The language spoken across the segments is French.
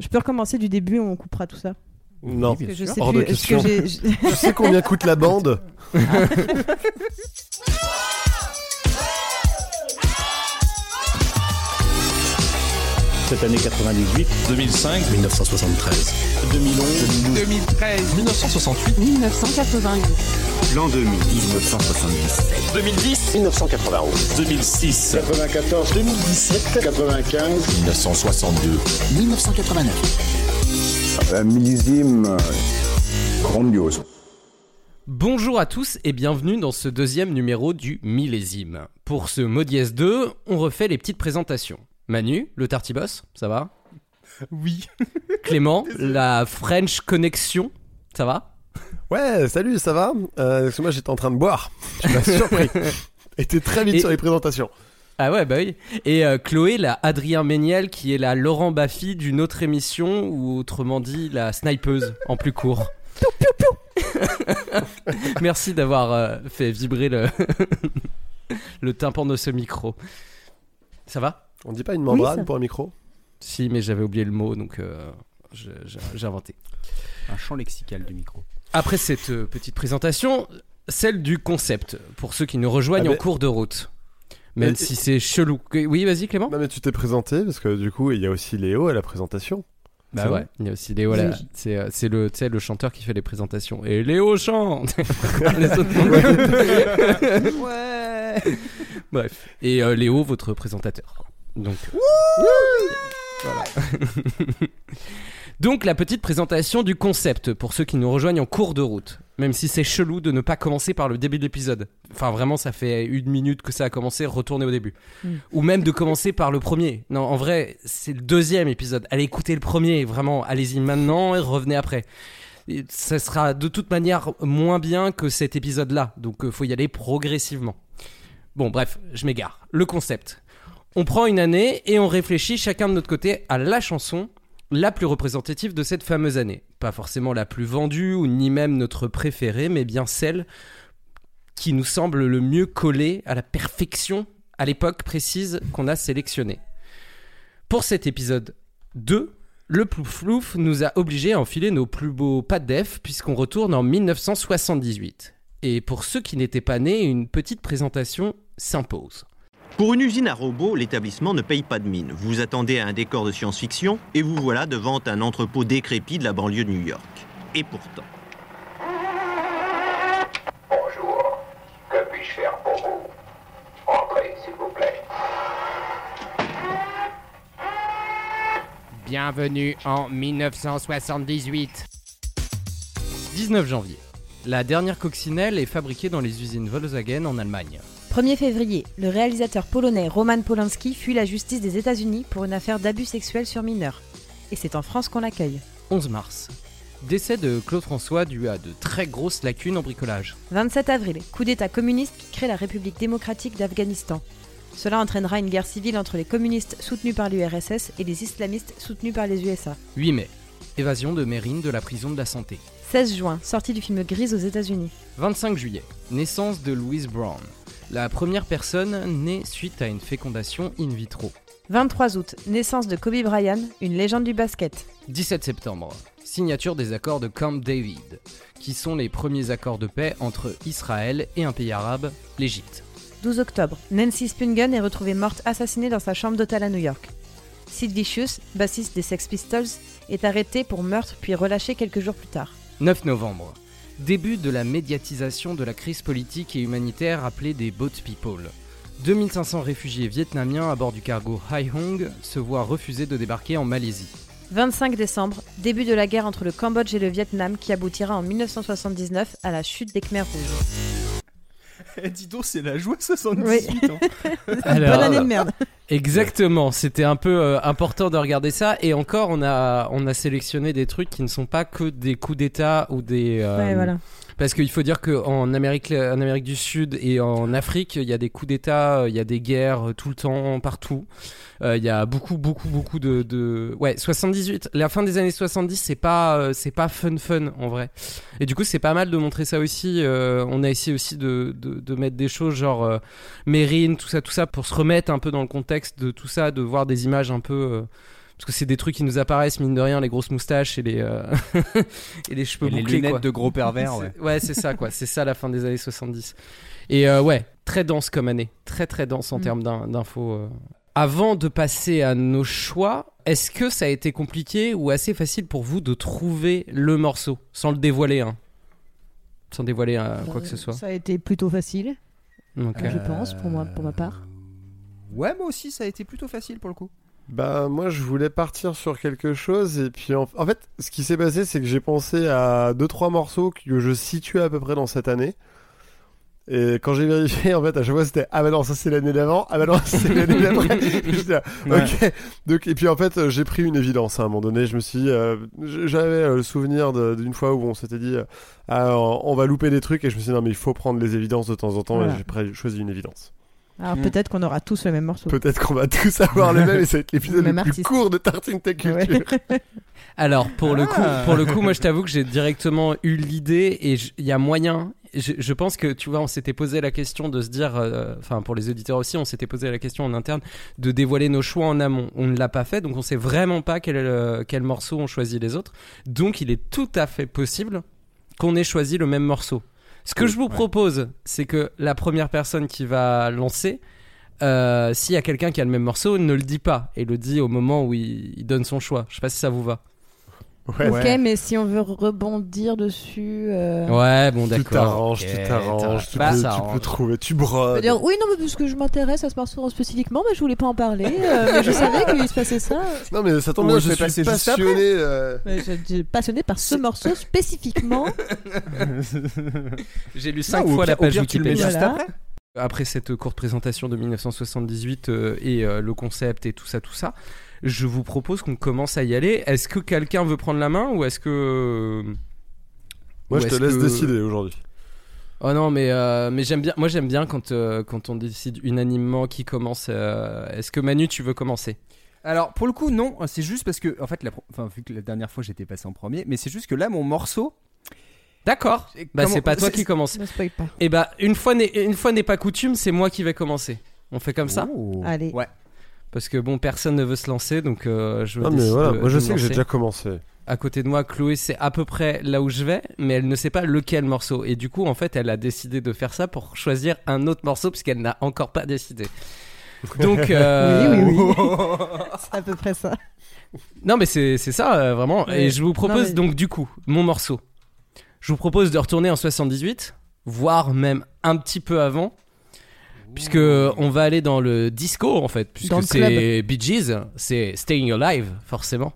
Je peux recommencer du début, on coupera tout ça. Non, Parce que je sais hors plus. de est-ce que question. j'ai- j'ai- Tu sais combien coûte la bande Cette année 98, 2005, 1973. 2011, 2013, 1968, 1988. L'an 2000, 1977. 2010, 1991. 2006, 94, 2017, 95. 1962. 1989. Un millésime euh, grandiose. Bonjour à tous et bienvenue dans ce deuxième numéro du millésime. Pour ce Modiès 2, on refait les petites présentations. Manu, le Tartibos, ça va? Oui. Clément, la French Connection, ça va? Ouais, salut, ça va? Euh, Parce que moi j'étais en train de boire. Tu m'as surpris. Et t'es très vite Et- sur les présentations. Ah ouais, bah oui. Et euh, Chloé, la Adrien Méniel, qui est la Laurent Baffy d'une autre émission, ou autrement dit, la snipeuse, en plus court. Merci d'avoir euh, fait vibrer le, le tympan de ce micro. Ça va? On dit pas une membrane pour un micro? Si, mais j'avais oublié le mot, donc euh, j'ai inventé. un champ lexical du micro. Après cette euh, petite présentation, celle du concept, pour ceux qui nous rejoignent Ah, en cours de route. Même Mais- si c'est chelou. Oui, vas-y Clément Non mais tu t'es présenté parce que du coup il y a aussi Léo à la présentation. Bah ouais, il y a aussi Léo, là, c'est euh, le, chanteur qui fait les présentations. Et Léo chante non. Ouais. Bref. Et euh, Léo, votre présentateur. Donc, voilà. Donc la petite présentation du concept pour ceux qui nous rejoignent en cours de route. Même si c'est chelou de ne pas commencer par le début de l'épisode. Enfin vraiment ça fait une minute que ça a commencé, retournez au début. Mm. Ou même de commencer par le premier. Non en vrai c'est le deuxième épisode. Allez écouter le premier, vraiment allez-y maintenant et revenez après. Et ça sera de toute manière moins bien que cet épisode-là. Donc euh, faut y aller progressivement. Bon bref, je m'égare. Le concept. On prend une année et on réfléchit chacun de notre côté à la chanson la plus représentative de cette fameuse année. Pas forcément la plus vendue ou ni même notre préférée, mais bien celle qui nous semble le mieux collée à la perfection à l'époque précise qu'on a sélectionnée. Pour cet épisode 2, le plouf-plouf nous a obligés à enfiler nos plus beaux pas de def puisqu'on retourne en 1978. Et pour ceux qui n'étaient pas nés, une petite présentation s'impose. Pour une usine à robots, l'établissement ne paye pas de mine. Vous attendez à un décor de science-fiction et vous voilà devant un entrepôt décrépit de la banlieue de New York. Et pourtant. Bonjour, que puis-je faire pour vous? Entrez, s'il vous plaît. Bienvenue en 1978. 19 janvier. La dernière coccinelle est fabriquée dans les usines Volkswagen en Allemagne. 1er février, le réalisateur polonais Roman Polanski fuit la justice des États-Unis pour une affaire d'abus sexuels sur mineurs. Et c'est en France qu'on l'accueille. 11 mars. Décès de Claude François dû à de très grosses lacunes en bricolage. 27 avril, coup d'État communiste qui crée la République démocratique d'Afghanistan. Cela entraînera une guerre civile entre les communistes soutenus par l'URSS et les islamistes soutenus par les USA. 8 mai. Évasion de Mérine de la prison de la santé. 16 juin, sortie du film Grise aux États-Unis. 25 juillet. Naissance de Louise Brown. La première personne née suite à une fécondation in vitro. 23 août, naissance de Kobe Bryant, une légende du basket. 17 septembre. Signature des accords de Camp David, qui sont les premiers accords de paix entre Israël et un pays arabe, l'Égypte. 12 octobre, Nancy Spungen est retrouvée morte assassinée dans sa chambre d'hôtel à New York. Sid Vicious, bassiste des Sex Pistols, est arrêté pour meurtre puis relâché quelques jours plus tard. 9 novembre. Début de la médiatisation de la crise politique et humanitaire appelée des Boat People. 2500 réfugiés vietnamiens à bord du cargo Hai Hong se voient refuser de débarquer en Malaisie. 25 décembre, début de la guerre entre le Cambodge et le Vietnam qui aboutira en 1979 à la chute des Khmers rouges. Eh, dis donc, c'est la joie 78 ans. Alors, Bonne année de merde. Exactement, c'était un peu euh, important de regarder ça et encore on a on a sélectionné des trucs qui ne sont pas que des coups d'état ou des euh, Ouais, voilà. Parce qu'il faut dire qu'en Amérique en Amérique du Sud et en Afrique, il y a des coups d'état, il y a des guerres euh, tout le temps partout. Euh, il y a beaucoup beaucoup beaucoup de, ouais 78 la fin des années 70 c'est pas euh, pas fun fun en vrai et du coup c'est pas mal de montrer ça aussi on a essayé aussi de, de, mettre des choses genre Mérine tout ça tout ça pour se remettre un peu dans le contexte de tout ça de voir des images un peu Parce que c'est des trucs qui nous apparaissent, mine de rien, les grosses moustaches et les, euh, et les cheveux Et les bouclés. lunettes quoi. de gros pervers, ouais. C'est- Ouais, c'est ça, quoi. C'est ça la fin des années 70. Et euh, ouais, très dense comme année. Très, très dense en Mm. termes d'in- d'infos. euh. Avant de passer à nos choix, est-ce que ça a été compliqué ou assez facile pour vous de trouver le morceau? Sans le dévoiler hein Sans dévoiler euh, quoi que ce soit. Ça a été plutôt facile, Ok. je pense, pour moi, pour ma part. Ouais, moi aussi, ça a été plutôt facile pour le coup. Bah moi je voulais partir sur quelque chose et puis en, en fait ce qui s'est passé c'est que j'ai pensé à deux trois morceaux que je situais à peu près dans cette année. Et quand j'ai vérifié en fait à chaque fois c'était ah bah non ça c'est l'année d'avant ah bah non c'est l'année d'après. J'étais là, Ouais. ok. Donc et puis en fait j'ai pris une évidence à un moment donné. Je me suis dit, euh, j'avais euh, le souvenir de- d'une fois où on s'était dit euh, ah, on va louper des trucs et je me suis dit non mais il faut prendre les évidences de temps en temps Voilà. et j'ai choisi une évidence Alors Mm. peut-être qu'on aura tous le même morceau. peut-être qu'on va tous avoir le même et ça va être l'épisode Le le, plus court de Tartine Tech Culture Ouais. Alors pour le coup, Ah. pour le coup, moi je t'avoue que j'ai directement eu l'idée et il y a moyen. Je, je pense que tu vois, on s'était posé la question de se dire, euh, enfin pour les auditeurs aussi, on s'était posé la question en interne de dévoiler nos choix en amont. On ne l'a pas fait, donc on sait vraiment pas quel, euh, quel morceau ont choisi les autres. Donc il est tout à fait possible qu'on ait choisi le même morceau. Ce que je vous propose, c'est que la première personne qui va lancer, euh, s'il y a quelqu'un qui a le même morceau, ne le dit pas et le dit au moment où il, il donne son choix. Je sais pas si ça vous va. Ouais. Ok, Ouais. mais si on veut rebondir dessus. euh, Ouais, bon, Tu d'accord. t'arranges, Ok, tu t'arranges, tu, Bah, peux, ça tu peux trouver, tu brodes. dire oui, non, mais parce que je m'intéresse à ce morceau spécifiquement, mais je voulais pas en parler. euh, mais je savais qu'il se passait ça. Non mais ça tombe bien, je suis passer juste après. passionné. euh, Mais Je je suis passionné par ce morceau spécifiquement. J'ai lu Non, 5 ou au fois la page tu Wikipédia. Voilà. après. Après cette courte présentation de 1978 euh, et euh, le concept et tout ça, tout ça, je vous propose qu'on commence à y aller. Est-ce que quelqu'un veut prendre la main ou est-ce que... Moi ou je te laisse que- décider aujourd'hui. Oh non, mais, euh, mais j'aime bien, moi j'aime bien quand, euh, quand on décide unanimement qui commence. euh, Est-ce que Manu, tu veux commencer? Alors pour le coup non, c'est juste parce que en fait, la, pro- enfin vu que la dernière fois j'étais passé en premier, mais c'est juste que là mon morceau, D'accord. Bah comment- c'est pas toi qui commence. Ne spoil pas. Et bah une fois n'est une fois n'est pas coutume, c'est moi qui vais commencer. On fait comme ça? Oh. Allez. Ouais. Parce que bon, personne ne veut se lancer, donc euh, je Non mais décide voilà, de- moi je sais que j'ai déjà commencé. À côté de moi, Chloé, c'est à peu près là où je vais, mais elle ne sait pas lequel morceau. Et du coup, en fait, elle a décidé de faire ça pour choisir un autre morceau puisqu'elle n'a encore pas décidé. Donc, euh, Oui, oui, oui. C'est à peu près ça. non, mais c'est c'est ça, euh, vraiment. Ouais. Et je vous propose Non, mais- donc, du coup, mon morceau. Je vous propose de retourner en 78, voire même un petit peu avant. Puisque on va aller dans le disco en fait, puisque c'est Bee Gees, c'est Staying Alive forcément.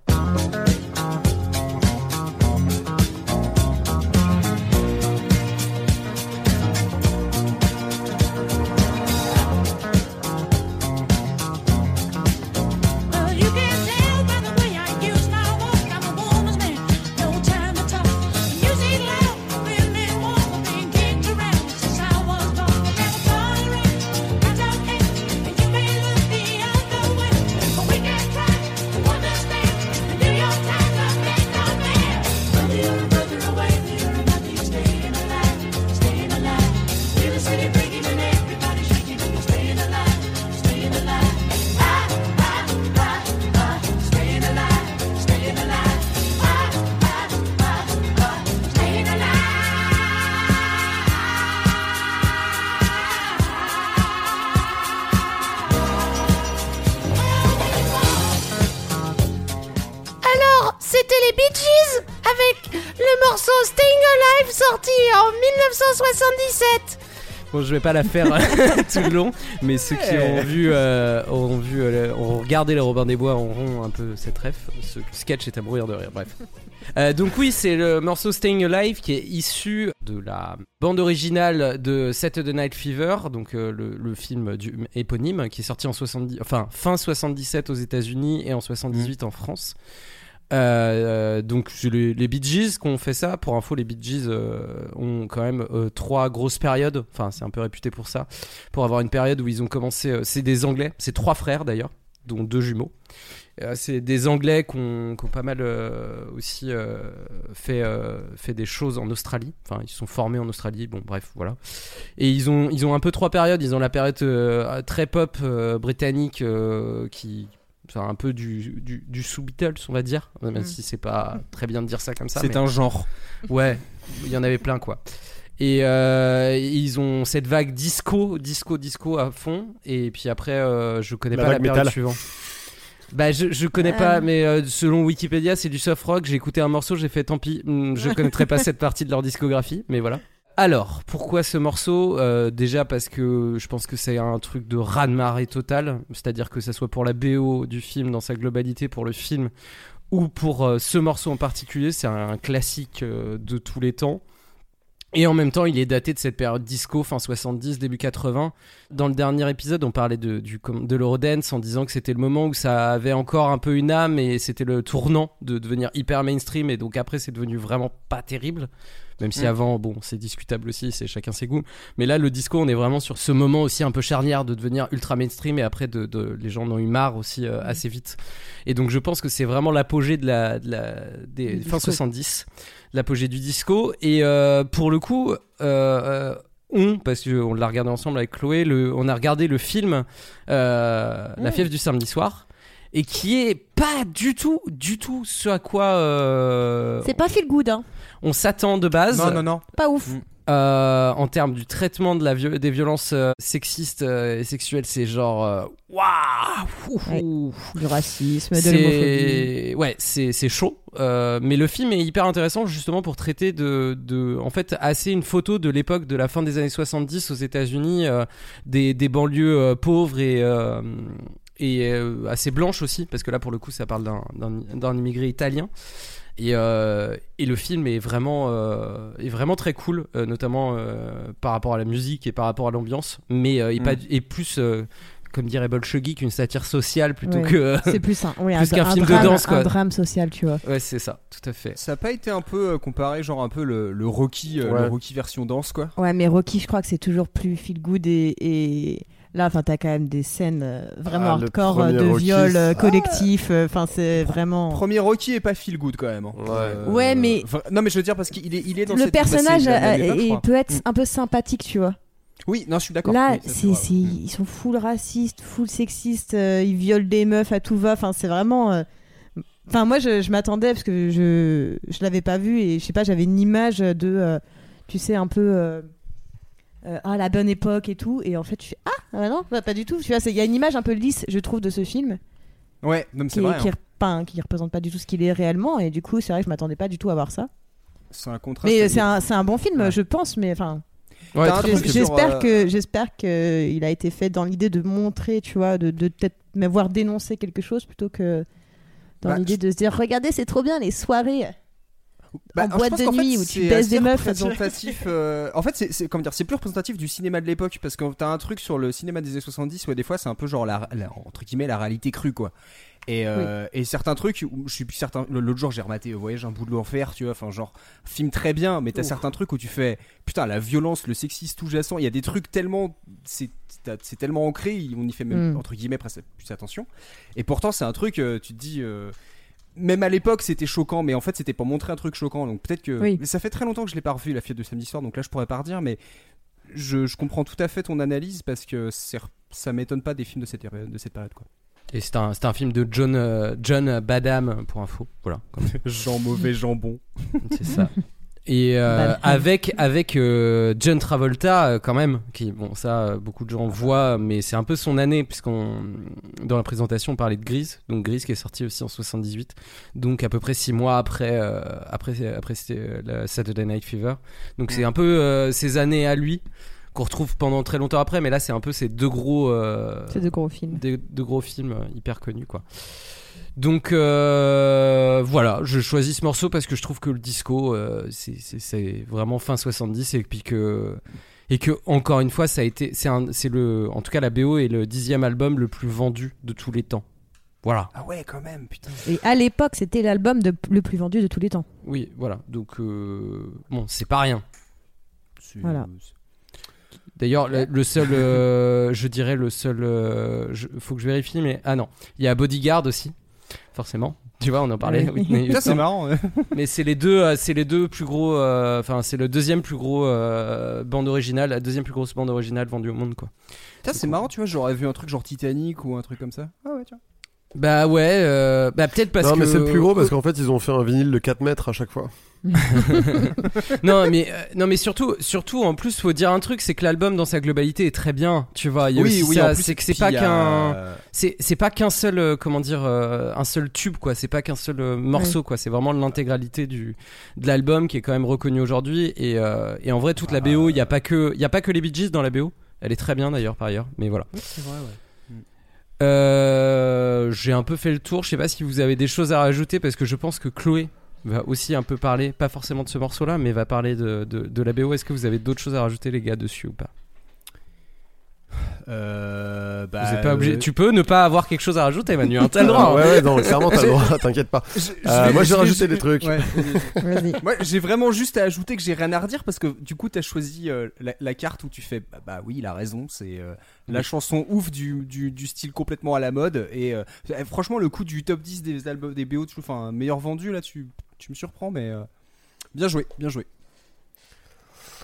Bon, je vais pas la faire tout le long, mais ceux qui ont vu, euh, ont vu, euh, ont regardé les Robin des Bois auront un peu cette ref. Ce sketch est à mourir de rire. Bref. Euh, donc oui, c'est le morceau Staying Alive qui est issu de la bande originale de Saturday Night Fever, donc euh, le, le film du éponyme qui est sorti en 70, enfin fin 77 aux États-Unis et en 78 en France. Euh, donc c'est les, les Bee Gees qui ont fait ça. Pour info, les Bee Gees euh, ont quand même euh, trois grosses périodes. Enfin, c'est un peu réputé pour ça. Pour avoir une période où ils ont commencé. euh, c'est des Anglais. C'est trois frères d'ailleurs, dont deux jumeaux. Euh, c'est des Anglais qui ont, pas mal euh, aussi euh, fait, euh, des choses en Australie. Enfin, ils sont formés en Australie. Bon, bref, voilà. Et ils ont, ils ont un peu trois périodes. Ils ont la période euh, très pop euh, britannique euh, qui un peu du, du, du sous-Beatles, on va dire, même Mm. si c'est pas très bien de dire ça comme ça. C'est mais- un genre. Ouais, il y en avait plein quoi. Et euh, ils ont cette vague disco, disco, disco à fond. Et puis après, euh, je connais La pas la période métal. suivante. Bah, je, je connais Euh. pas, mais euh, selon Wikipédia, c'est du soft rock. J'ai écouté un morceau, j'ai fait tant pis. hmm, Je connaîtrai pas cette partie de leur discographie, mais voilà. Alors, pourquoi ce morceau? Euh, Déjà parce que je pense que c'est un truc de raz-de-marée total, c'est-à-dire que ça soit pour la BO du film dans sa globalité, pour le film, ou pour euh, ce morceau en particulier, c'est un classique euh, de tous les temps. Et en même temps, il est daté de cette période disco, fin 70, début 80. Dans le dernier épisode, on parlait de, du, de l'Eurodance en disant que c'était le moment où ça avait encore un peu une âme et c'était le tournant de devenir hyper mainstream. Et donc après, c'est devenu vraiment pas terrible. Même si Mm. avant, bon, c'est discutable aussi, c'est chacun ses goûts. Mais là, le disco, on est vraiment sur ce moment aussi un peu charnière de devenir ultra mainstream et après, de, de- les gens en ont eu marre aussi euh, assez vite. Et donc, je pense que c'est vraiment l'apogée de la, de la, des fin disco. 70, l'apogée du disco. Et euh, pour le coup, euh, on, parce qu'on l'a regardé ensemble avec Chloé, le, on a regardé le film euh, La Mm. fièvre du samedi soir. Et qui est pas du tout, du tout ce à quoi euh, C'est pas feel good, hein. On s'attend de base. Non, non, non. Pas ouf. Mm. Euh, en termes du traitement de la viol- des violences euh, sexistes euh, et sexuelles, c'est genre waouh, Ouais. ouh. Du racisme, de l'homophobie. ouais, c'est c'est chaud. Euh, mais le film est hyper intéressant justement pour traiter de, de en fait assez une photo de l'époque de la fin des années 70 aux États-Unis, euh, des, des banlieues euh, pauvres et euh, et euh, assez blanches aussi parce que là pour le coup ça parle d'un immigré italien. Et, euh, et le film est vraiment, euh, est vraiment très cool, euh, notamment euh, par rapport à la musique et par rapport à l'ambiance, mais euh, est, pas, est plus, euh, comme dirait Bolshevik, une satire sociale plutôt Ouais. que. C'est plus un, oui, Plus un, film de danse, quoi. Un drame social, tu vois. ouais, c'est ça, tout à fait. Ça a pas été un peu euh, comparé, genre un peu le, le Rocky, euh, Ouais. le Rocky version danse, quoi? Ouais, mais Rocky, je crois que c'est toujours plus feel good et, et là, enfin, t'as quand même des scènes euh, vraiment Ah, hardcore euh, de Rocky, viol euh, collectif. Enfin, c'est vraiment. Premier Rocky est pas feel good quand même. hein. Ouais. Ouais, mais- enfin, non, mais je veux dire parce qu'il est, il est dans Le cette- personnage euh, époque, il peut être Mm. un peu sympathique, tu vois. Oui, non, je suis d'accord. Là, Oui, c'est, ils sont full racistes, full sexistes, euh, ils violent des meufs à tout va. Enfin, c'est vraiment. euh, Enfin, moi, je, je m'attendais parce que je je l'avais pas vu et je sais pas, j'avais une image de, euh, tu sais, un peu. Euh, ah, la bonne époque et tout. Et en fait, tu fais Ah, bah non, bah, pas du tout. Tu vois, c'est- il y a une image un peu lisse, je trouve, de ce film Ouais, non, mais qui, c'est vrai. qui, hein. enfin, qui représente pas du tout ce qu'il est réellement. Et du coup, c'est vrai que je m'attendais pas du tout à voir ça. C'est un contraste. Mais c'est un, c'est un bon film, Ouais. je pense. Mais enfin. Ouais, J'espère euh, que j'espère que il a été fait dans l'idée de montrer, tu vois, de, de peut-être m'avoir dénoncé quelque chose plutôt que dans Bah, l'idée de se dire regardez c'est trop bien les soirées Bah, en boîte de qu'en fait, nuit où tu baises des meufs. représentatif, euh, en fait, c'est- comment dire, c'est plus représentatif du cinéma de l'époque parce que t'as un truc sur le cinéma des années 70 où des fois c'est un peu genre la, la- entre guillemets la réalité crue quoi. Et, euh, et certains trucs, où je suis plus certain. L'autre jour, j'ai rematé euh, Voyage un bout de l'enfer, tu vois. Enfin, genre, film très bien, mais t'as certains trucs où tu fais putain, la violence, le sexisme tout jacent. Il y a des trucs tellement. C'est tellement ancré, on y fait même, Mm. entre guillemets, presque plus attention. Et pourtant, c'est un truc, tu te dis. euh, même à l'époque, c'était choquant, mais en fait, c'était pour montrer un truc choquant. Donc peut-être que. Oui. Mais ça fait très longtemps que je l'ai pas revu, la fièvre de samedi soir, donc là, je pourrais pas redire, mais je, je comprends tout à fait ton analyse parce que c'est- ça m'étonne pas des films de cette, période- de cette période, quoi. Et c'est un, c'est un film de John, euh, John Badham, pour info. Voilà, comme- Jean mauvais jambon. c'est ça. Et euh, Badham. avec, avec euh, John Travolta, euh, quand même, qui, bon, ça, euh, beaucoup de gens voient, mais c'est un peu son année, puisqu'on, dans la présentation, on parlait de Grease, donc Grease qui est sorti aussi en 78, donc à peu près six mois après, euh, après, après c'était euh, la Saturday Night Fever. Donc c'est un peu euh, ces années à lui, qu'on retrouve pendant très longtemps après, mais là, c'est un peu ces deux gros. euh, c'est de gros films des, de gros films hyper connus quoi. Donc euh, voilà, je choisis ce morceau parce que je trouve que le disco euh, c'est- c'est c'est vraiment fin 70 et puis que et que encore une fois ça a été c'est un- c'est le en tout cas la BO est le dixième album le plus vendu de tous les temps. Voilà. Ah ouais, quand même, putain. et à l'époque c'était l'album de- le plus vendu de tous les temps Oui, voilà. Donc euh, bon, c'est pas rien. Voilà. D'ailleurs, le, le seul, euh, je dirais le seul, euh, je- faut que je vérifie, mais ah non, il y a Bodyguard aussi, forcément. Tu vois, on en parlait. Oui. Whitney Ça, c'est Houston. marrant. ouais. Mais c'est les deux, euh, c'est les deux plus gros. euh, Enfin, c'est le deuxième plus gros euh, bande originale, la deuxième plus grosse bande originale vendue au monde, quoi. Putain, c'est marrant, tu vois. J'aurais vu un truc genre Titanic ou un truc comme ça. Ah ouais. Bah ouais, euh, bah peut-être parce non, que. mais c'est le plus gros parce qu'en fait, ils ont fait un vinyle de 4 mètres à chaque fois. non mais euh, non mais surtout surtout en plus faut dire un truc c'est que l'album dans sa globalité est très bien tu vois. Il y a en plus, c'est que c'est pas qu'un c'est c'est pas qu'un seul euh, comment dire euh, un seul tube quoi. C'est pas qu'un seul euh, morceau quoi. C'est vraiment l'intégralité du de l'album qui est quand même reconnu aujourd'hui. Et euh, et en vrai toute la BO il y a pas que il y a pas que les Bee Gees dans la BO elle est très bien d'ailleurs par ailleurs mais voilà. C'est vrai, ouais. euh, j'ai un peu fait le tour. Je sais pas si vous avez des choses à rajouter parce que je pense que Chloé va aussi un peu parler, pas forcément de ce morceau-là, mais va parler de, de, de la BO. Est-ce que vous avez d'autres choses à rajouter, les gars, dessus ou pas? Euh, bah, Vous êtes pas obligé. euh, Tu peux ne pas avoir quelque chose à rajouter, Manu. hein, T'as le droit. Ah, ouais, ouais, non, clairement, t'as le droit, t'inquiète pas. je- je Euh, vais- moi, j'ai rajouté des trucs. Ouais. J'ai vraiment juste à ajouter que j'ai rien à redire parce que du coup, t'as choisi euh, la, la carte où tu fais bah, bah oui, il a raison, c'est euh, la chanson ouf du, du, du style complètement à la mode. Et euh, eh, franchement, le coup du top 10 des albums des BO, enfin, meilleur vendu là, tu, tu me surprends, mais euh, bien joué, bien joué.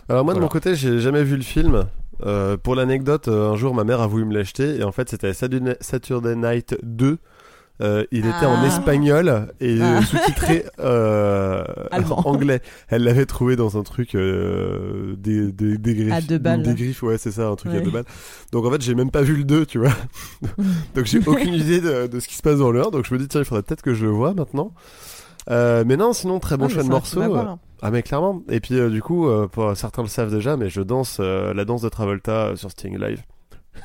Alors moi de Voilà. mon côté j'ai jamais vu le film. Euh, pour l'anecdote, euh, un jour ma mère a voulu me l'acheter et en fait c'était Saturday Night 2. Euh, il était en Ah. espagnol et Ah. sous-titré euh, anglais. Elle l'avait trouvé dans un truc euh, des, des, des griffes. À deux balles, Des griffes, ouais c'est ça, un truc à Ouais. deux balles. Donc en fait j'ai même pas vu le 2, tu vois. donc j'ai aucune idée de, de ce qui se passe dans le 1. Donc je me dis tiens il faudrait peut-être que je le vois maintenant. Euh, mais non sinon très bon Ah, mais choix de morceau. hein. Ah mais clairement. Et puis euh, du coup, euh, pour certains le savent déjà, mais je danse euh, la danse de Travolta euh, sur Sting Live.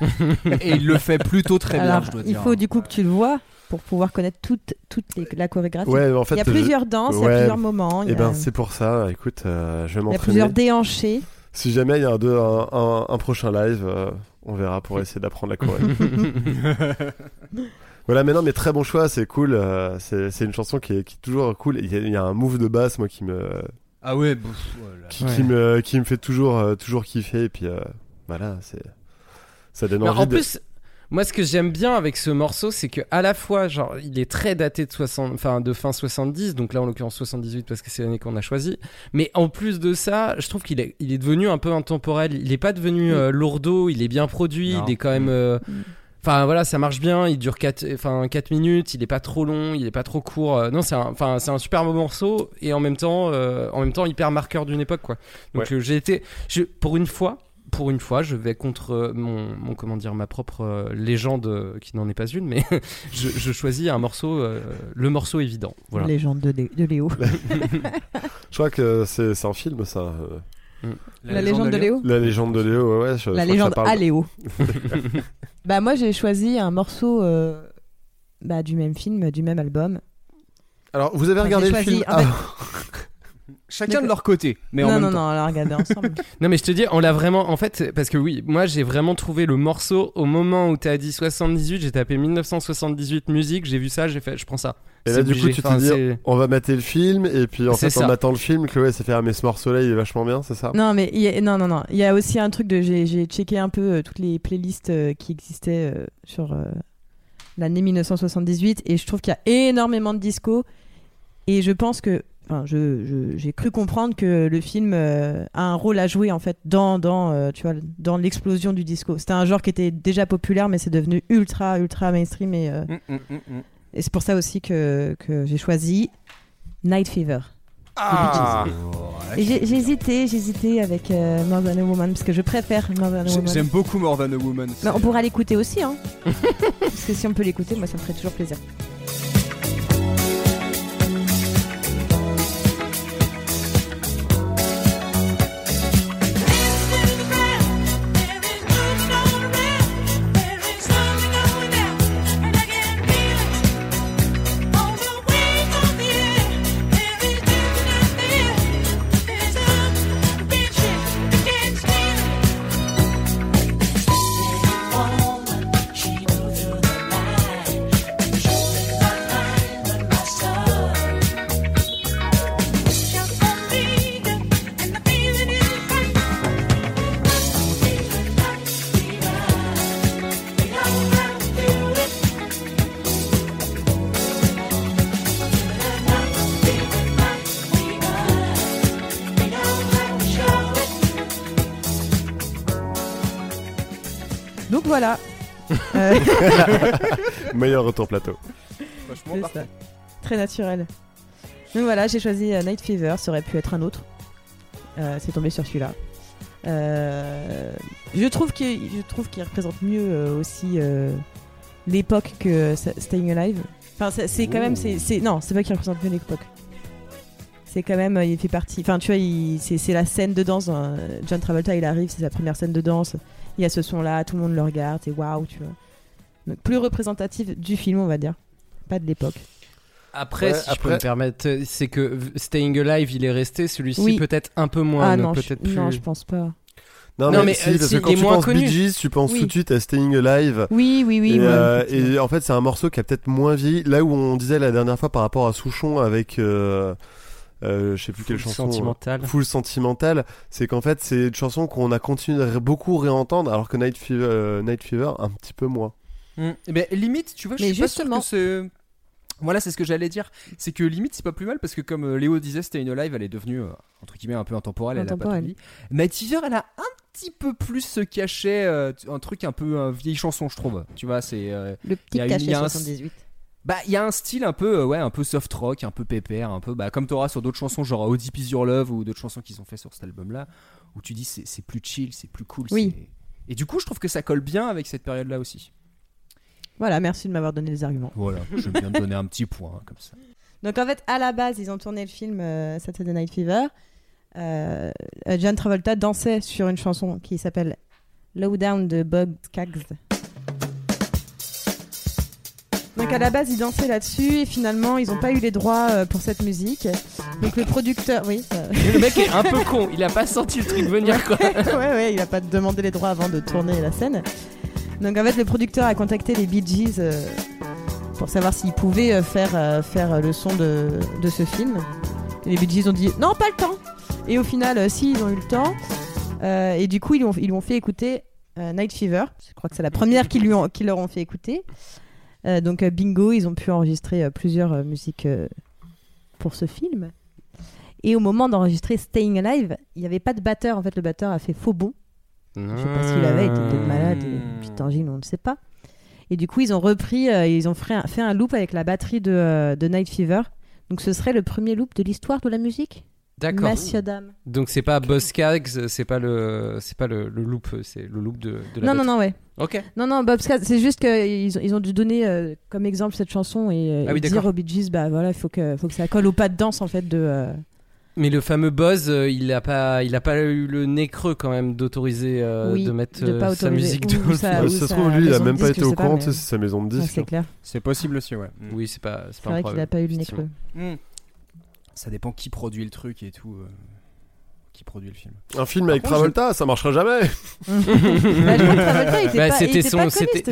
Et il le fait plutôt très bien, Alors, je dois il dire. faut du coup que tu le vois pour pouvoir connaître toute, toute les- la chorégraphie. Ouais, en fait, il y a je- plusieurs danses, il y a plusieurs moments. Il Et a, ben c'est pour ça. Écoute, euh, je vais il y a m'entraîner. plusieurs déhanchés. Si jamais il y a un, deux- un, un- un prochain live, euh, on verra pour essayer d'apprendre la choré. voilà, mais non, mais très bon choix, c'est cool. euh, c'est c'est une chanson qui est, qui est toujours cool. Il y, a, il y a un move de basse, moi, qui me, Ah ouais, bouf, voilà. qui, Ouais. qui me, qui me fait toujours, euh, toujours kiffer. Et puis euh, voilà, c'est, ça donne Mais envie en de. plus, moi, ce que j'aime bien avec ce morceau, c'est que à la fois, genre, il est très daté de 60, enfin, de fin 70, donc là, en l'occurrence 78 parce que c'est l'année qu'on a choisi. Mais en plus de ça, je trouve qu'il est, il est devenu un peu intemporel. Il est pas devenu euh, lourdeau, il est bien produit, Non. il est quand même. euh, Mm. Enfin voilà, ça marche bien, il dure 4 enfin 4 minutes, il est pas trop long, il est pas trop court. Euh, non, c'est un enfin c'est un super beau morceau et en même temps euh, en même temps hyper marqueur d'une époque quoi. Donc euh, j'ai été je, pour une fois pour une fois, je vais contre mon, mon comment dire ma propre euh, légende qui n'en est pas une, mais je, je choisis un morceau, euh, le morceau évident. Voilà. Légende de, Lé- de Léo. Je crois que c'est c'est un film, ça. La, légende de Léo La légende de Léo, ouais, ouais. je- je La légende à Léo. bah moi j'ai choisi un morceau euh, bah, du même film, du même album. Alors, vous avez Enfin, regardé le choisi- film en fait- Chacun de leur côté, mais en non même non temps. non, on l'a regardé ensemble. Non mais je te dis, on l'a vraiment en fait parce que oui, moi j'ai vraiment trouvé le morceau au moment où t'as dit 78, j'ai tapé 1978 musique, j'ai vu ça, j'ai fait, je prends ça. Et là, du coup, tu te dis, on va mater le film, et puis en fait, en matant le film, Chloé s'est fait, ah, mais ce morceau-là, il est vachement bien, c'est ça? Non mais il y a, non non non, il y a aussi un truc de j'ai j'ai checké un peu euh, toutes les playlists euh, qui existaient euh, sur euh, l'année 1978 et je trouve qu'il y a énormément de disco et je pense que enfin je je- j'ai cru comprendre que le film euh, a un rôle à jouer en fait dans dans euh, tu vois dans l'explosion du disco. C'était un genre qui était déjà populaire mais c'est devenu ultra ultra mainstream et euh, Mm, mm, mm, mm. Et c'est pour ça aussi que, que j'ai choisi Night Fever. Ah. Hésité, j'ai hésité avec euh, More Than a Woman parce que je préfère More Than a Woman. J'aime beaucoup More Than a Woman. Mais on pourra l'écouter aussi, hein. parce que si on peut l'écouter, moi ça me ferait toujours plaisir. Meilleur retour plateau. Franchement, c'est parfait. ça. Très naturel. Donc voilà, j'ai choisi euh, Night Fever, ça aurait pu être un autre. Euh, c'est tombé sur celui-là. Euh, je trouve qu'il je trouve qu'il représente mieux euh, aussi euh, l'époque que Staying Alive. Enfin, c'est- quand même c'est non, c'est pas qu'il représente mieux l'époque. C'est quand même il fait partie. Enfin, tu vois, c'est c'est la scène de danse. hein. John Travolta, il arrive, c'est sa première scène de danse. Il y a ce son-là, tout le monde le regarde, c'est waouh, tu vois. Donc plus représentatif du film, on va dire, pas de l'époque. Après, Ouais, si je peux me permettre, euh, c'est que Staying Alive, il est resté. Celui-ci, Oui. peut-être un peu moins, ah non, peut-être je, plus. non, je pense pas. Non, Non, mais, mais, si, euh, parce si, que quand tu penses connu. Bee Gees, tu penses Oui. tout de suite à Staying Alive. Oui, oui, oui. et, euh, effectivement. et en fait, c'est un morceau qui a peut-être moins vieilli. Là où on disait la dernière fois par rapport à Souchon avec, euh, euh, je sais plus quelle Full chanson. sentimental. euh, Full sentimental, c'est qu'en fait c'est une chanson qu'on a continué de beaucoup réentendre, alors que Night Fever, euh, Night Fever un petit peu moins. Mm. Eh ben, limite, tu vois, je Mais suis pas sûr justement- que c'est. Voilà, c'est ce que j'allais dire. C'est que limite, c'est pas plus mal parce que, comme euh, Léo disait, c'était une live, elle est devenue, euh, entre guillemets, un peu intemporelle. Elle a pas Intemporelle. tout. Night Fever, elle a un petit peu plus ce cachet, euh, un truc un peu euh, vieille chanson, je trouve. Tu vois, c'est. euh, Le il petit y a une- cachet y a un- 78. Bah, il y a un style un peu, ouais, un peu soft rock, un peu pépère, un peu, bah, comme t'auras sur d'autres chansons, genre Deep Is Your Love ou d'autres chansons qu'ils ont fait sur cet album-là, où tu dis c'est plus chill, c'est plus cool. Oui. Et du coup, je trouve que ça colle bien avec cette période-là aussi. Voilà, merci de m'avoir donné les arguments. Voilà, je viens de donner un petit point, hein, comme ça. Donc en fait, à la base, ils ont tourné le film euh, Saturday Night Fever. Euh, euh, John Travolta dansait sur une chanson qui s'appelle Low Down de Bob Skaggs. Donc à la base, ils dansaient là-dessus et finalement, ils n'ont pas eu les droits euh, pour cette musique. Donc le producteur, oui, ça- Le mec est un peu con. Il a pas senti le truc venir, quoi. ouais, ouais, il a pas demandé les droits avant de tourner la scène. Donc en fait, le producteur a contacté les Bee Gees euh, pour savoir s'ils pouvaient euh, faire, euh, faire le son de, de ce film. Les Bee Gees ont dit non, pas le temps. Et au final, si, ils ont eu le temps. Et du coup, ils, ont, ils lui fait écouter Night Fever. Je crois que c'est la première qu'ils lui ont- qu'ils leur ont fait écouter. Donc bingo, ils ont pu enregistrer plusieurs musiques pour ce film. Et au moment d'enregistrer Staying Alive, il n'y avait pas de batteur. En fait, le batteur a fait faux bon. Je sais pas qu'il avait, il était peut-être malade, et petite angine, on ne sait pas. Et du coup, ils ont repris, euh, ils ont fait un, fait un loop avec la batterie de, euh, de Night Fever. Donc ce serait le premier loop de l'histoire de la musique? D'accord. Dame. Donc c'est pas Boss Skaggs, c'est pas le, c'est pas le, le loop, c'est le loop de, de la Non, non, non, ouais. Ok. Non, non, Bob c'est juste qu'ils ont, ils ont dû donner euh, comme exemple cette chanson et, Ah oui, et dire aux Bee Gees, bah voilà, il faut que, faut que ça colle au pas de danse en fait de. Mais le fameux Buzz, euh, il a pas, il a pas eu le nez creux quand même d'autoriser euh, Oui, de mettre de pas euh, sa musique le ça- oui, si ça se trouve, lui, il a de même pas été au courant, mais- c'est sa maison de ouais, disque. c'est clair. C'est possible aussi, ouais. Mm. Oui, c'est pas, c'est C'est pas un vrai qu'il problème. a pas eu le nez creux. Mm. Ça dépend qui produit le truc et tout. Euh, Qui produit le film. Un film avec contre, Travolta, ça marchera jamais. Bah, je Bah,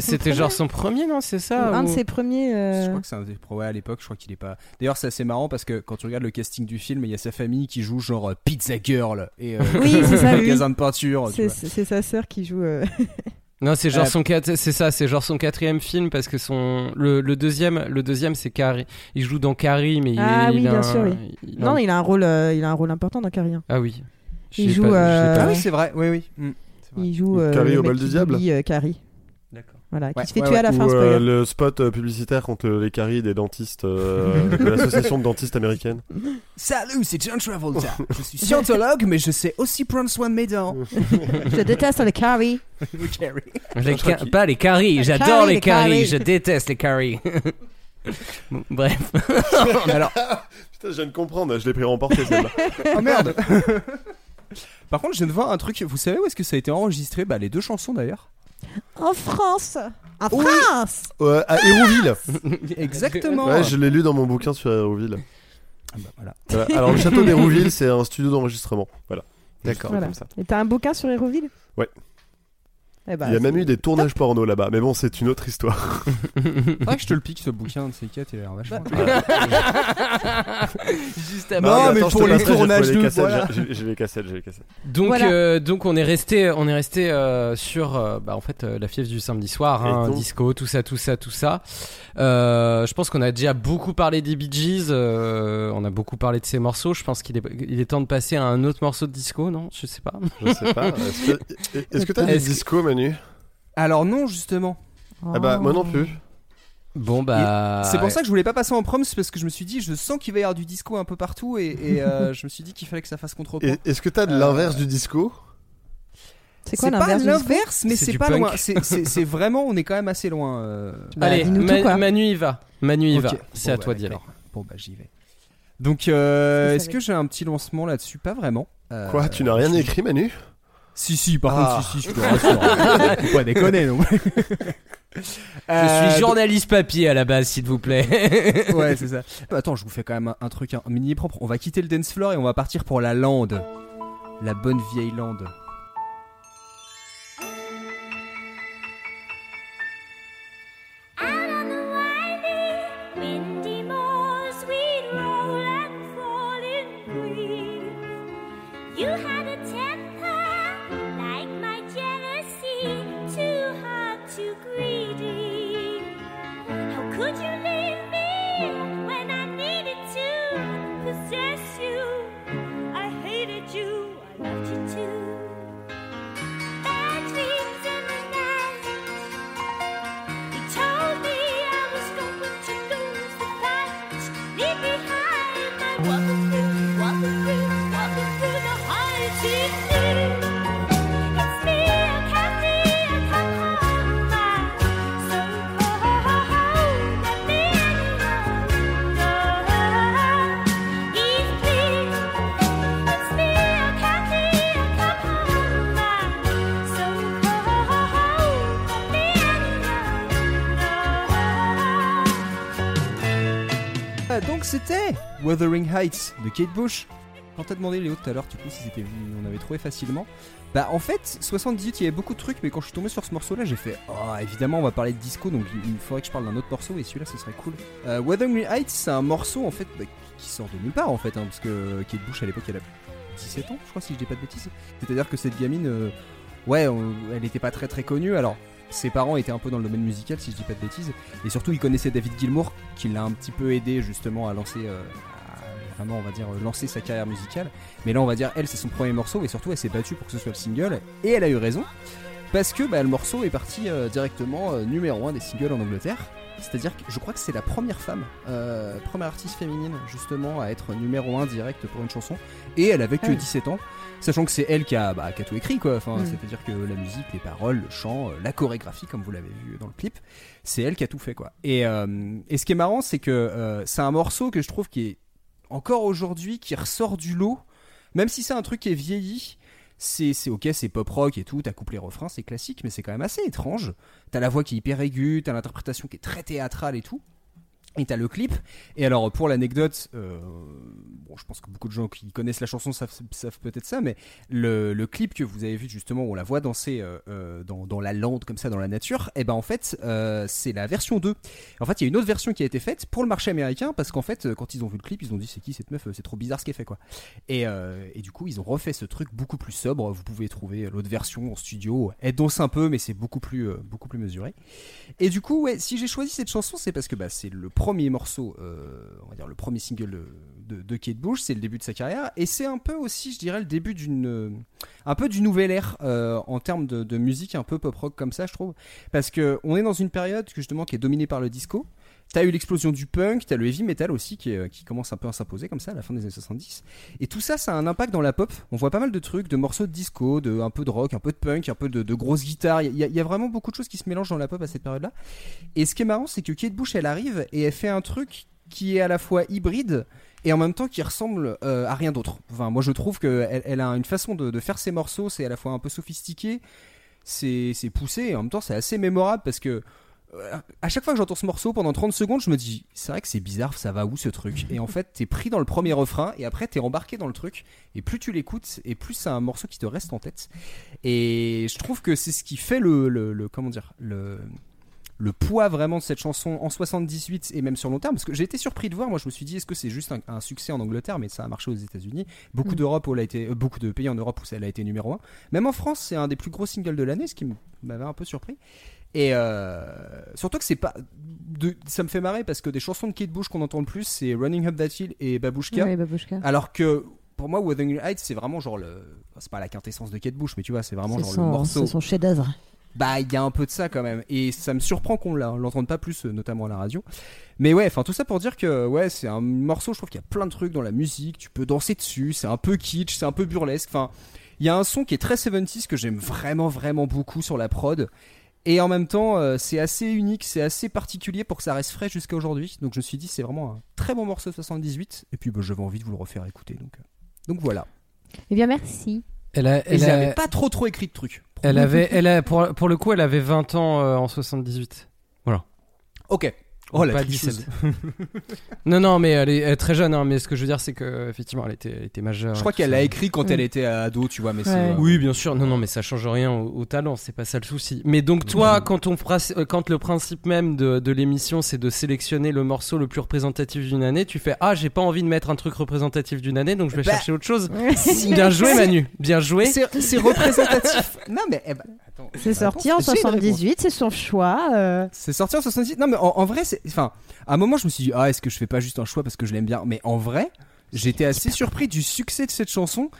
c'était genre son premier, non C'est ça un ou- de ses premiers. euh, Je crois que c'est un des ouais, à l'époque, je crois qu'il est pas. D'ailleurs, c'est assez marrant parce que quand tu regardes le casting du film, il y a sa famille qui joue genre euh, Pizza Girl et euh, Oui, c'est ça, oui. magasin de peinture. tu C'est sa sœur qui joue. euh, Non, c'est genre Euh, son c'est ça, c'est genre son quatrième film parce que son le, le deuxième, le deuxième c'est Carrie. Il joue dans Carrie, mais il, Ah il oui, a bien un- sûr, oui. il Non, il a un rôle, euh, il a un rôle important dans Carrie. hein. Ah oui. Il joue, pas- euh, pas Ah oui, c'est vrai. Oui, oui. Mm. C'est vrai. Il joue. euh, Carrie le au bal du diable euh, Carrie. Voilà, qui Ouais, se fait ouais, tuer à la Ou fin, euh, spoiler. le spot euh, publicitaire contre les caries des dentistes euh, de l'association de dentistes américaines. Salut, c'est John Travolta. je suis scientologue, mais je sais aussi prendre soin de mes dents. Je déteste les Carrie. Carrie. Les Je crois ca- qu'il- Pas les caries, j'adore caries, les les caries, caries. je déteste les caries. Bon, Bref. Alors, Putain, je viens de comprendre, je l'ai pris remporté celle-là. oh merde. Par contre, je viens de voir un truc. Vous savez où est-ce que ça a été enregistré? Bah, les deux chansons d'ailleurs. En France En Oui. France à Hérouville. Exactement. Ouais, je l'ai lu dans mon bouquin sur Hérouville. Ah bah, voilà. Voilà. Alors le château d'Hérouville, c'est un studio d'enregistrement. Voilà. D'accord. Voilà. Comme ça. Et t'as un bouquin sur Hérouville? Ouais. Eh ben, Il y a même eu des tournages porno là-bas, mais bon, c'est une autre histoire. Faudrait que je te le pique ce bouquin de ces quatre, il a l'air vachement. Juste Non, avant. mais attends, je pour les j'ai tournages les de- cassettes, voilà. j'ai- J'ai les cassettes, j'ai les cassettes. Donc, Voilà. euh, donc on est resté, on est resté euh, sur, euh, bah, en fait, euh, la fièvre du samedi soir, hein, donc disco, tout ça, tout ça, tout ça. Euh, je pense qu'on a déjà beaucoup parlé des Bee Gees, euh, on a beaucoup parlé de ces morceaux. Je pense qu'il est, il est temps de passer à un autre morceau de disco, non? Je sais pas. Je sais pas. Est-ce que t'as du Est-ce que- disco, Alors non, justement. Ah bah, moi non plus. Bon bah. C'est pour ça que je voulais pas passer en prom, c'est parce que je me suis dit, je sens qu'il va y avoir du disco un peu partout et, et, euh, je me suis dit qu'il fallait que ça fasse contre Et- Est-ce que t'as de Euh, l'inverse du disco? C'est quoi pas l'inverse du disco? l'inverse, mais C'est c'est du pas punk. loin. C'est- C'est c'est vraiment, on est quand même assez loin. euh. Bah, Allez, dis-nous Ma- tout, quoi. Manu y va. Manu y Ok. va. Bon, C'est à bah, toi d'y aller. d'accord. Bon bah j'y vais. Donc, euh, est-ce que j'ai un petit lancement là-dessus? Pas vraiment. Euh, Quoi, tu n'as rien écrit, Manu? Si, si, par Ah. contre, si, si, je te rassure. Faut pas déconner, non Je suis journaliste papier à la base, s'il vous plaît. Ouais, c'est ça. Bah, Attends, je vous fais quand même un, un truc un, mini propre. On va quitter le dance floor et on va partir pour la lande. La bonne vieille lande. C'était Wuthering Heights de Kate Bush. Quand t'as demandé Léo tout à l'heure, du coup, si c'était on avait trouvé facilement. Bah en fait, 78, il y avait beaucoup de trucs, mais quand je suis tombé sur ce morceau-là, j'ai fait oh évidemment on va parler de disco, donc il faudrait que je parle d'un autre morceau et celui-là ce serait cool. Euh, Wuthering Heights, c'est un morceau en fait bah, qui sort de nulle part en fait, hein, parce que Kate Bush à l'époque elle a 17 ans, je crois si je dis pas de bêtises. C'est-à-dire que cette gamine, euh, ouais, elle était pas très très connue. Alors ses parents étaient un peu dans le domaine musical si je dis pas de bêtises, et surtout il connaissait David Gilmour qui l'a un petit peu aidé justement à lancer. euh, vraiment va dire euh, lancer sa carrière musicale mais là on va dire elle c'est son premier morceau et surtout elle s'est battue pour que ce soit le single et elle a eu raison parce que bah, le morceau est parti euh, directement numéro 1 des singles en Angleterre c'est-à-dire que je crois que c'est la première femme, euh, première artiste féminine justement à être numéro 1 direct pour une chanson et elle avait que Ah oui. 17 ans sachant que c'est elle qui a, bah, qui a tout écrit quoi enfin, Mm. c'est-à-dire que la musique, les paroles, le chant, euh, la chorégraphie comme vous l'avez vu dans le clip c'est elle qui a tout fait quoi et, euh, et ce qui est marrant c'est que euh, c'est un morceau que je trouve qui est encore aujourd'hui qui ressort du lot même si c'est un truc qui est vieilli c'est ok c'est pop rock et tout t'as coupé les refrains c'est classique mais c'est quand même assez étrange. T'as la voix qui est hyper aiguë t'as l'interprétation qui est très théâtrale et tout et t'as le clip et alors pour l'anecdote euh, bon je pense que beaucoup de gens qui connaissent la chanson savent, savent peut-être ça mais le, le clip que vous avez vu justement où on la voit danser euh, euh, dans, dans la lande comme ça dans la nature et ben en fait c'est la version 2 en fait il y a une autre version qui a été faite pour le marché américain parce qu'en fait quand ils ont vu le clip ils ont dit c'est qui cette meuf c'est trop bizarre ce qu'elle fait quoi et, et du coup, ils ont refait ce truc beaucoup plus sobre. Vous pouvez trouver l'autre version en studio. Elle danse un peu, mais c'est beaucoup plus, beaucoup plus mesuré. Et du coup, ouais, si j'ai choisi cette chanson, c'est parce que bah, c'est le premier morceau, euh, on va dire le premier single de, Kate Bush. C'est le début de sa carrière, et c'est un peu aussi, je dirais, le début d'une, euh, un peu du nouvel ère euh, en termes de, de musique un peu pop rock comme ça, je trouve. Parce que on est dans une période que, justement qui est dominée par le disco. T'as eu l'explosion du punk, t'as le heavy metal aussi qui, est- qui commence un peu à s'imposer comme ça à la fin des années 70. Et tout ça, ça a un impact dans la pop. On voit pas mal de trucs, de morceaux de disco, de un peu de rock, un peu de punk, un peu de, de grosses guitares. Il y, a- vraiment beaucoup de choses qui se mélangent dans la pop à cette période-là. Et ce qui est marrant, c'est que Kate Bush, elle arrive et elle fait un truc qui est à la fois hybride et en même temps qui ressemble euh, à rien d'autre. Enfin, moi je trouve qu'elle elle a une façon de, de faire ses morceaux, c'est à la fois un peu sophistiqué, c'est poussé et en même temps c'est assez mémorable parce que euh, à chaque fois que j'entends ce morceau pendant 30 secondes, je me dis c'est vrai que c'est bizarre, ça va où ce truc? Et en fait, t'es pris dans le premier refrain et après t'es embarqué dans le truc et plus tu l'écoutes et plus c'est un morceau qui te reste en tête. Et je trouve que c'est ce qui fait le, le, le- comment dire le le poids vraiment de cette chanson en 78 et même sur long terme parce que j'ai été surpris de voir moi je me suis dit est-ce que c'est juste un, un succès en Angleterre? Mais ça a marché aux États-Unis. Beaucoup Mm. d'Europe où elle a été euh, beaucoup de pays en Europe où elle a été numéro 1 même en France c'est un des plus gros singles de l'année ce qui m'avait un peu surpris et euh, surtout que c'est pas de, ça me fait marrer parce que des chansons de Kate Bush qu'on entend le plus c'est Running Up That Hill et Babushka Ouais, Babushka. alors que pour moi Wuthering Heights c'est vraiment genre le c'est pas la quintessence de Kate Bush mais tu vois c'est vraiment genre son, le morceau c'est son chef-d'œuvre. bah il y a un peu de ça quand même. Et ça me surprend qu'on l'entende pas plus, euh, notamment à la radio. Mais ouais, enfin tout ça pour dire que ouais, c'est un morceau. Je trouve qu'il y a plein de trucs dans la musique. Tu peux danser dessus. C'est un peu kitsch, c'est un peu burlesque. Enfin, il y a un son qui est très 70s que j'aime vraiment vraiment beaucoup sur la prod. Et en même temps, euh, c'est assez unique, c'est assez particulier pour que ça reste frais jusqu'à aujourd'hui. Donc je me suis dit, c'est vraiment un très bon morceau de 78. Et puis bah, j'avais envie de vous le refaire écouter. Donc, euh, donc voilà. Eh bien, merci. Elle, a, Et elle, j'avais a- pas trop trop écrit de trucs. elle avait, elle a, pour, pour le coup, elle avait 20 ans euh, en 78. Ok. Oh la Pas tricheuse. 17. non, non, mais elle est, elle est très jeune. hein, mais ce que je veux dire, c'est que effectivement, elle était, elle était majeure. Je crois qu'elle l'a écrit quand Mm. elle était ado, tu vois, mais. Ouais. euh, Oui, bien sûr. Non, non, mais ça change rien au, au talent. C'est pas ça le souci. Mais donc toi, quand on euh, quand le principe même de, de l'émission, c'est de sélectionner le morceau le plus représentatif d'une année, tu fais ah, j'ai pas envie de mettre un truc représentatif d'une année, donc je vais Bah, chercher autre chose. si. Bien joué, Manu. Bien joué. C'est représentatif. non, mais. eh ben, attends, C'est sorti en j'ai une réponse. 78, c'est son choix. euh. C'est sorti en 78. Non, mais en, en vrai, c'est. Enfin, à un moment, je me suis dit, ah, est-ce que je fais pas juste un choix parce que je l'aime bien? Mais en vrai, j'étais assez surpris du succès de cette chanson.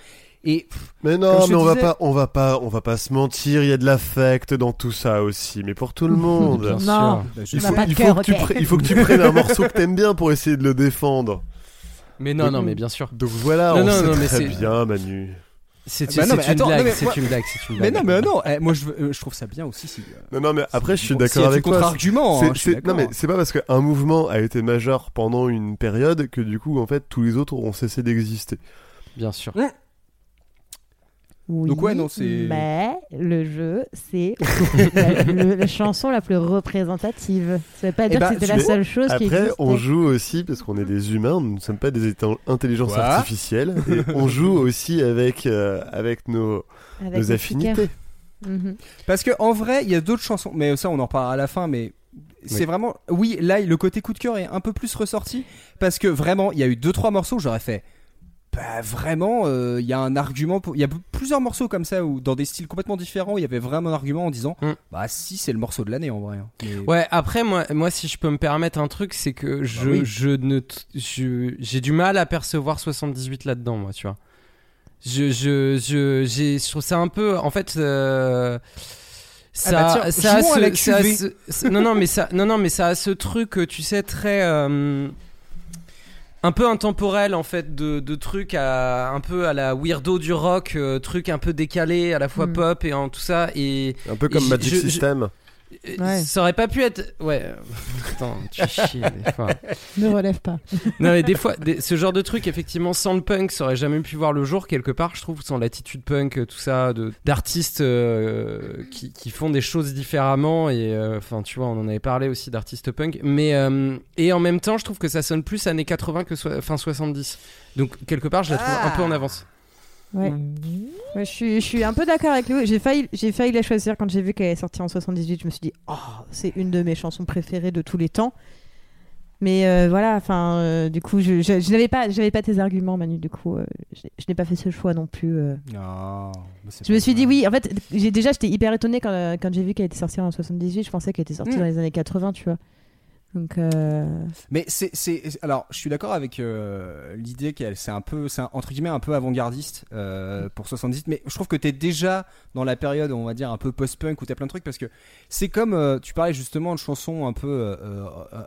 Et pff, Mais non, mais on va disais- pas, on va pas, on va pas se mentir. Il y a de l'affect dans tout ça aussi, mais pour tout le monde. Bien Non. sûr. bah, Il faut, il faut que tu ok. pre- il faut que tu prennes un morceau que t'aimes bien pour essayer de le défendre. Mais non, non, mais bien sûr. Donc voilà, Non, on non, sait non, mais très bien, Manu. C'est Bah c'est une attends, non, blague. mais C'est moi- une blague. C'est une Mais non, mais non, eh, moi je, veux- je trouve ça bien aussi si. euh, Non, non, mais après, je suis d'accord avec toi. contre-argument. C'est- hein, je suis c'est- non, d'accord. mais c'est pas parce qu'un mouvement a été majeur pendant une période que du coup, en fait, tous les autres ont cessé d'exister. Bien sûr. Oui, Donc ouais, non, c'est- Mais le jeu, c'est la, le- la chanson la plus représentative. Ça veut pas dire bah, que c'était tu la seule chose qui Après, existait. on joue aussi, parce qu'on est des humains, nous ne sommes pas des intelligences Quoi artificielles, et on joue aussi avec, euh, avec nos, Avec nos affinités. Mhm. Parce que en vrai, il y a d'autres chansons, mais ça on en reparlera à la fin, mais c'est Oui. vraiment oui, là le côté coup de cœur est un peu plus ressorti parce que vraiment, il y a eu deux trois morceaux où j'aurais fait bah vraiment euh, il y a un argument il y a plusieurs morceaux comme ça où dans des styles complètement différents, il y avait vraiment un argument en disant Mm. bah si c'est le morceau de l'année en vrai. hein. Mais- Ouais, après moi, moi si je peux me permettre un truc, c'est que je, oui. je ne, je, j'ai du mal à percevoir 78 là-dedans, moi, tu vois. Je, je, je, j'ai, je trouve ça un peu, en fait. euh, ça, bah tiens, ça a ce, ça a ce- ce- non non mais ça, non non mais ça a ce truc, tu sais, très. euh, un peu intemporel en fait de, de trucs à un peu à la weirdo du rock euh, truc un peu décalé à la fois Mm. pop et en tout ça et Un peu comme Magic je- je- System. Ouais. ça aurait pas pu être ouais. Putain tu chier des fois. Ne relève pas. non mais des fois des- ce genre de truc effectivement sans le punk ça aurait jamais pu voir le jour quelque part je trouve sans l'attitude punk euh, tout ça de d'artistes euh, qui, qui font des choses différemment et euh, enfin tu vois on en avait parlé aussi d'artistes punk mais euh, et en même temps je trouve que ça sonne plus années 80 que so- fin 70 donc quelque part je la trouve un peu en avance Ouais. Ouais, je, suis, je suis un peu d'accord avec lui. J'ai failli, j'ai failli la choisir quand j'ai vu qu'elle est sortie en 78. Je me suis dit, oh, c'est une de mes chansons préférées de tous les temps. Mais euh, voilà, enfin, euh, du coup, je, je, je n'avais pas, j'avais pas tes arguments, Manu. Du coup, euh, je, je n'ai pas fait ce choix non plus. Ah, c'est Je me suis dit oui. En fait, j'ai déjà, j'étais hyper étonnée quand, quand j'ai vu qu'elle était sortie en 78. Je pensais qu'elle était sortie Mm. dans les années 80, tu vois. Donc, euh, Mais c'est, c'est, alors, je suis d'accord avec euh, l'idée qu'elle, c'est un peu, c'est un- entre guillemets un peu avant-gardiste euh, pour 78, mais je trouve que t'es déjà dans la période, on va dire, un peu post-punk où t'as plein de trucs parce que c'est comme, euh, tu parlais justement de chansons un peu,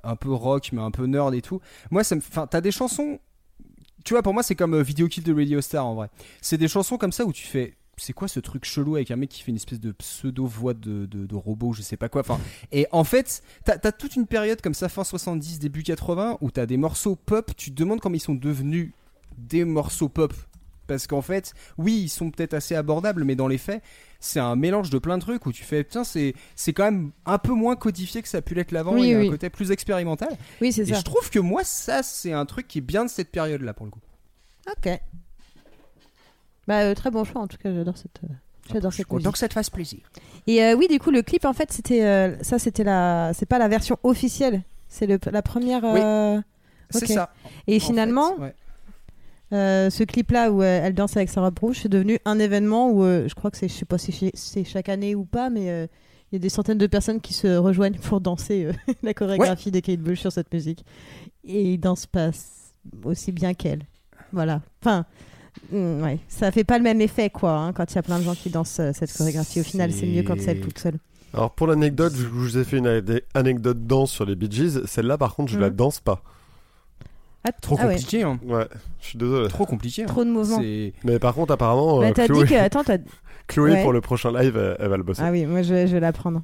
un peu rock, mais un peu nerd et tout. Moi, ça me, enfin, t'as des chansons, tu vois, pour moi, c'est comme Video Kill de Radio Star en vrai. C'est des chansons comme ça où tu fais. C'est quoi ce truc chelou avec un mec qui fait une espèce de pseudo voix de, de, de robot, je sais pas quoi. Enfin, et en fait, t'as as toute une période comme ça, fin 70, début 80, où t'as des morceaux pop, tu te demandes comment ils sont devenus des morceaux pop. Parce qu'en fait, oui, ils sont peut-être assez abordables, mais dans les faits, c'est un mélange de plein de trucs où tu fais, putain, c'est c'est quand même un peu moins codifié que ça a pu l'être l'avant, Oui, il y a oui. un côté plus expérimental. oui, c'est Et ça. je trouve que moi, ça, c'est un truc qui est bien de cette période-là, pour le coup. Ok. Bah, euh, très bon choix. En tout cas, j'adore cette, euh, j'adore cette musique. que ça te fasse plaisir. Et euh, oui, du coup, le clip, en fait, c'était euh, ça, c'était la, c'est pas la version officielle, c'est le- la première. Oui. C'est ça. Et En finalement, fait, ouais. euh, ce clip-là où euh, elle danse avec Sarah Bruce, c'est devenu un événement où euh, je crois que c'est, je sais pas si c'est- chaque année ou pas, mais il y a des centaines de personnes qui se rejoignent pour danser la chorégraphie de Kate Bush sur cette musique. Et ils dansent pas aussi bien qu'elle. Voilà. Enfin. Mm, Ouais, ça fait pas le même effet quoi, hein, quand il y a plein de gens qui dansent euh, cette chorégraphie. Au final, c'est mieux quand c'est elle toute seule. Alors pour l'anecdote, je vous ai fait une ane- anecdote danse sur les Bee Gees. Celle-là, par contre, je la Mhm. danse pas. Ah, Trop ah ouais. compliqué, hein. Ouais, je suis désolé. Trop compliqué. hein. Trop de mouvements. C'est- Mais par contre, apparemment, Bah, euh, t'as Chloé, dit que. Attends, t'as. Chloé, Ouais. pour le prochain live, elle, elle va le bosser. Ah oui, moi je vais, je vais la prendre.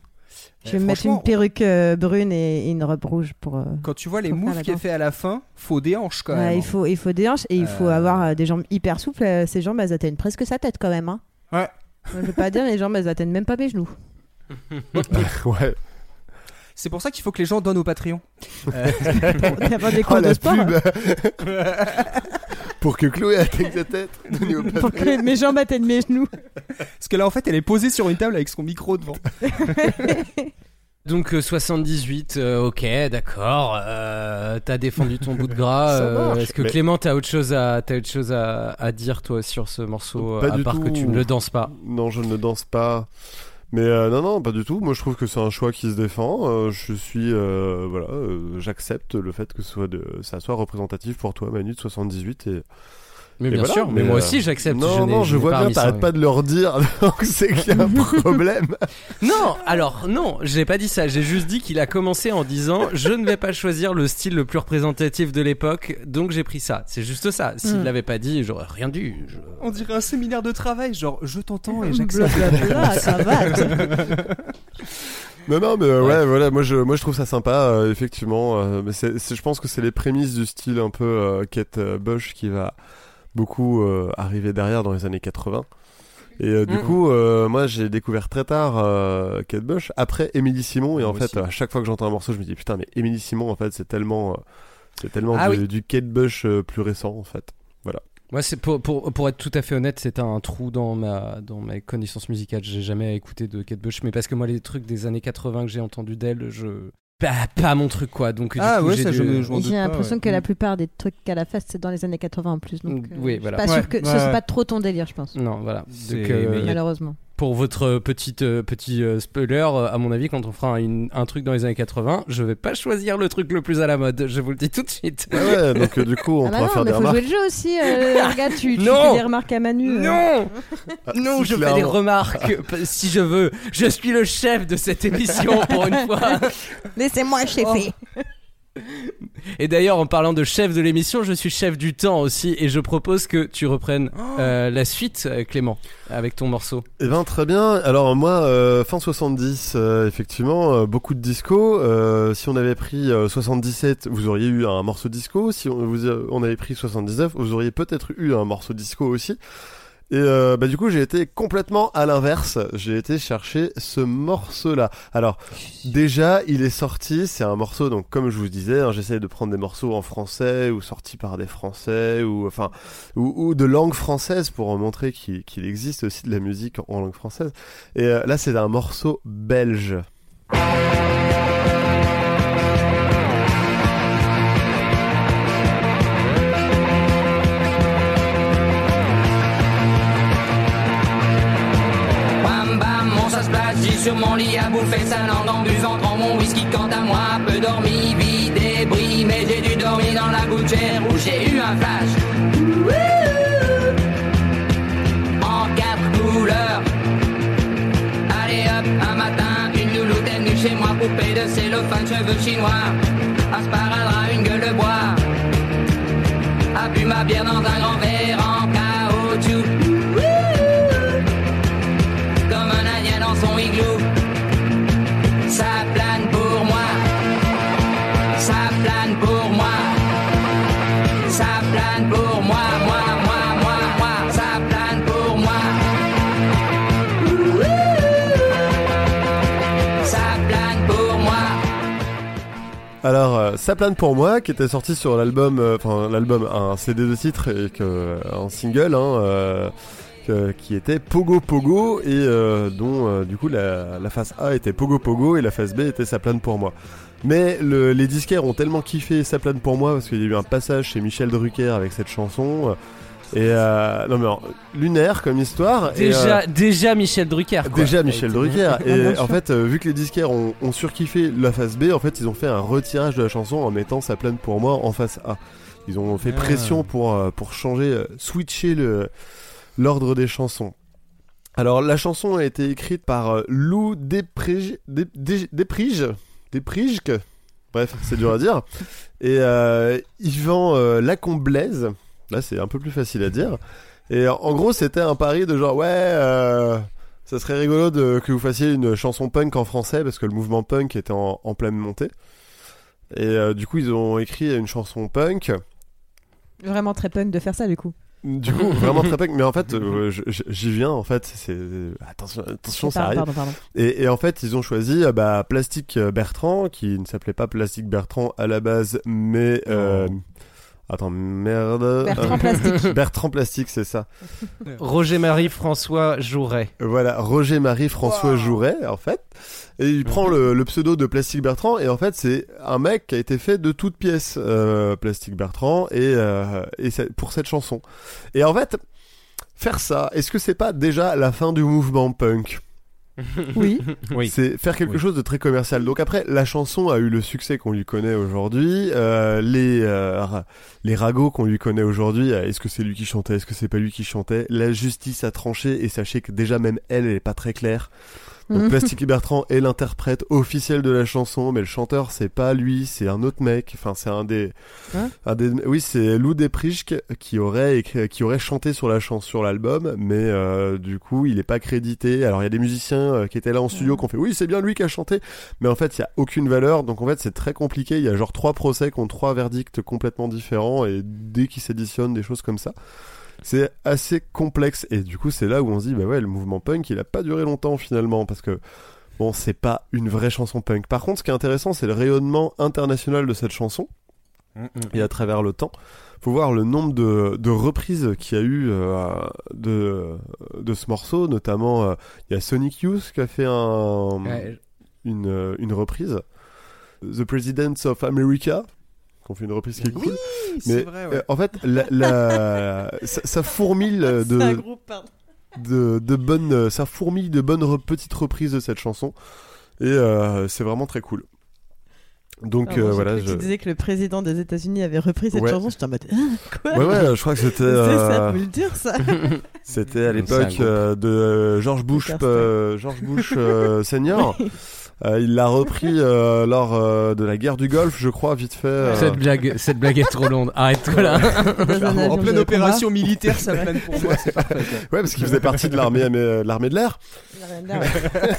Je vais Eh, me mettre une perruque euh, brune et, et une robe rouge pour. euh, Quand tu vois les Pour faire moves la qu'il a danse. fait à la fin, faut des hanches quand ouais, même. hein. il, faut, il faut des hanches et il faut Euh. avoir euh, des jambes hyper souples. Euh, Ces jambes, elles atteignent presque sa tête quand même. Hein. Ouais. Je veux pas dire, les jambes, elles atteignent même pas mes genoux. ouais. C'est pour ça qu'il faut que les gens donnent au Patreon. Euh, Pour y avoir des Oh, cours de la sport. pub Pour que Chloé atteigne sa tête. Pour que mes jambes atteignent mes genoux. Parce que là, en fait, elle est posée sur une table avec son micro devant. Donc euh, 78, euh, ok, d'accord. Euh, t'as défendu ton bout de gras. Euh, Est-ce que mais- Clément, t'as autre chose à, t'as autre chose à, à dire toi sur ce morceau, Pas à du part que tu ne le danses pas? Non, je ne danse pas. Mais euh, non, non, pas du tout. Moi, je trouve que c'est un choix qui se défend. Euh, je suis, euh, voilà, euh, j'accepte le fait que ce soit de, ça soit représentatif pour toi, Manu de 78. Et, Mais et bien voilà. sûr, mais, moi euh, aussi j'accepte. Non, n'ai- non, je n'ai vois bien. T'arrêtes pas de leur dire. donc c'est qu'il y a un problème. Non, alors non, j'ai pas dit ça. J'ai juste dit qu'il a commencé en disant je ne vais pas choisir le style le plus représentatif de l'époque, donc j'ai pris ça. C'est juste ça. S'il Hmm. l'avait pas dit, j'aurais rien dû. Je- On dirait un séminaire de travail, genre je t'entends et j'accepte. Blablabla, ça va. Non, non, mais euh, ouais, voilà, moi je, moi je trouve ça sympa, euh, effectivement. euh, mais c'est, je pense que c'est les prémices du style un peu euh, Kate euh, Bush qui va beaucoup euh, arriver derrière dans les années 80. Et euh, du Mhm. coup, euh, moi j'ai découvert très tard euh, Kate Bush après Émilie Simon. Et en Moi fait, aussi. à chaque fois que j'entends un morceau, je me dis putain, mais Émilie Simon, en fait, c'est tellement, euh, c'est tellement Ah du, oui. du Kate Bush euh, plus récent, en fait. Moi, c'est pour, pour, pour être tout à fait honnête, c'est un trou dans ma, dans ma connaissance musicale. J'ai jamais écouté de Kate Bush, mais parce que moi, les trucs des années 80 que j'ai entendu d'elle, je. Pas, pas mon truc, quoi. Donc, du Ah coup, ouais, j'ai ça, je me- je m'en doute J'ai pas, l'impression ouais. que la plupart des trucs qu'elle a fait, c'est dans les années 80 en plus. Donc, euh, Oui, je suis voilà. pas Ouais, sûr que ce ouais, soit pas trop ton délire, je pense. Non, voilà. C'est- euh, mais il y a- Malheureusement. Pour votre petite, euh, petit euh, spoiler, euh, à mon avis, quand on fera une- un truc dans les années 80, je vais pas choisir le truc le plus à la mode. Je vous le dis tout de suite. Ouais, ouais, donc du coup, on Ah bah pourra non, faire mais des faut remarques. jouer le jeu aussi. euh, regarde, tu, tu Non. fais des remarques à Manu. euh. Non Ah, Non, si, je fais des clairement. remarques si je veux. Je suis le chef de cette émission pour une fois. Laissez-moi chefer. Et d'ailleurs, en parlant de chef de l'émission, je suis chef du temps aussi et je propose que tu reprennes euh, la suite, euh, Clément, avec ton morceau. Eh ben très bien. Alors moi, euh, fin 70, euh, effectivement, euh, beaucoup de disco. Euh, si on avait pris euh, 77, vous auriez eu un morceau disco. Si on, vous, on avait pris 79, vous auriez peut-être eu un morceau disco aussi. Et euh, bah du coup, j'ai été complètement à l'inverse. J'ai été chercher ce morceau-là. Alors déjà, il est sorti. C'est un morceau. Donc comme je vous disais, hein, j'essaie de prendre des morceaux en français ou sortis par des Français ou enfin ou, de langue française pour montrer qu'il qu'il existe aussi de la musique en langue française. Et euh, là, c'est un morceau belge. J'ai sur mon lit à bouffer sa langue en buvant grand mon whisky quant à moi, peu dormi, vide et bris, mais j'ai dû dormir dans la gouttière où j'ai eu un flash. En quatre couleurs. Allez hop, un matin, une louloute est venue chez moi, poupée de cellophane, cheveux chinois, un sparadrap, une gueule de bois, a bu ma bière dans un grand verre Alors, euh, pour moi, qui était sorti sur l'album, euh, enfin l'album, un CD de titre et que euh, un single, hein, euh, qui était Pogo Pogo et dont du coup la, la face A était Pogo Pogo et la face B était Ça plane pour moi. Mais le- les disquaires ont tellement kiffé Ça plane pour moi parce qu'il y a eu un passage chez Michel Drucker avec cette chanson. Et euh, non mais alors, lunaire comme histoire. et, Déjà, euh, déjà Michel Drucker. quoi. Déjà Michel Drucker. Et sûr. en fait, euh, vu que les disquaires ont, ont surkiffé la face B, en fait, ils ont fait un retirage de la chanson en mettant sa plaine pour moi en face A. Ils ont fait Ah. pression pour, euh, pour changer, euh, switcher le, l'ordre des chansons. Alors la chanson a été écrite par euh, Lou Desprige, Desprige, Desprijke. Bref, c'est dur à dire. Et euh, Yvan euh, Lacomblaise. Là, c'est un peu plus facile à dire. Et en- en gros, c'était un pari de genre ouais, euh, ça serait rigolo de, que vous fassiez une chanson punk en français parce que le mouvement punk était en, en pleine montée. Et euh, du coup, ils ont écrit une chanson punk. Vraiment très punk de faire ça du coup. Du coup, vraiment très punk. Mais en fait, euh, j'y viens. En fait, c'est attention, attention, ça arrive. pardon, pardon. Et, et en fait, ils ont choisi euh, bah, Plastique Bertrand, qui ne s'appelait pas Plastique Bertrand à la base, mais euh, attends, merde. Bertrand Plastique. Bertrand Plastique, c'est ça. Roger-Marie François Jouret. Voilà, Roger-Marie François Jouret, en fait. Et il prend le, le pseudo de Plastique Bertrand, et en fait, c'est un mec qui a été fait de toutes pièces, euh, Plastique Bertrand, et, euh, et c'est pour cette chanson. Et en fait, faire ça, est-ce que c'est pas déjà la fin du mouvement punk? Oui. Oui. C'est faire quelque Oui. chose de très commercial. Donc après, la chanson a eu le succès qu'on lui connaît aujourd'hui. Euh, les euh, les ragots qu'on lui connaît aujourd'hui, euh, est-ce que c'est lui qui chantait, est-ce que c'est pas lui qui chantait? La justice a tranché et sachez que déjà même elle, elle est pas très claire. Donc Mhm. Plastique Bertrand est l'interprète officiel de la chanson, mais le chanteur c'est pas lui, c'est un autre mec. Enfin, c'est un des, Hein un des, oui, c'est Lou Desprijke qui aurait écrit- qui aurait chanté sur la chanson sur l'album, mais euh, du coup il est pas crédité. Alors il y a des musiciens euh, qui étaient là en studio qui ont fait oui c'est bien lui qui a chanté, mais en fait il y a aucune valeur. Donc en fait c'est très compliqué. Il y a genre trois procès qui ont trois verdicts complètement différents et dès qu'ils s'additionnent des choses comme ça. C'est assez complexe et du coup c'est là où on se dit bah ouais le mouvement punk il a pas duré longtemps finalement parce que bon c'est pas une vraie chanson punk. Par contre ce qui est intéressant c'est le rayonnement international de cette chanson et à travers le temps. Faut voir le nombre de, de reprises qu'il y a eu euh, de, de ce morceau, notamment euh, il y a Sonic Youth qui a fait un, Ouais, une, une reprise. The Presidents of America, qui ont fait une reprise qui est cool. c'est Mais vrai, ouais. euh, en fait, la, la- ça, ça fourmille un de, groupe, pardon. de, de bonnes, ça fourmille de bonnes re- petites reprises de cette chanson. Et euh, c'est vraiment très cool. Donc euh, voilà. je- Tu disais que le président des États-Unis avait repris cette Ouais. chanson. J'étais en mode Ah, quoi Ouais, ouais, je crois que c'était. C'est euh, ça, faut le dire ça. C'était à l'époque euh, de George Bush, euh, George Bush euh, senior. Euh, il l'a repris euh, lors euh, de la guerre du Golfe, je crois, vite fait. euh. Cette blague, cette blague est trop longue. Arrête-toi là. En pleine de opération militaire, ça plane pour moi, c'est parfait. Ouais, parce qu'il faisait partie de l'armée euh, de l'armée de l'air. Ouais.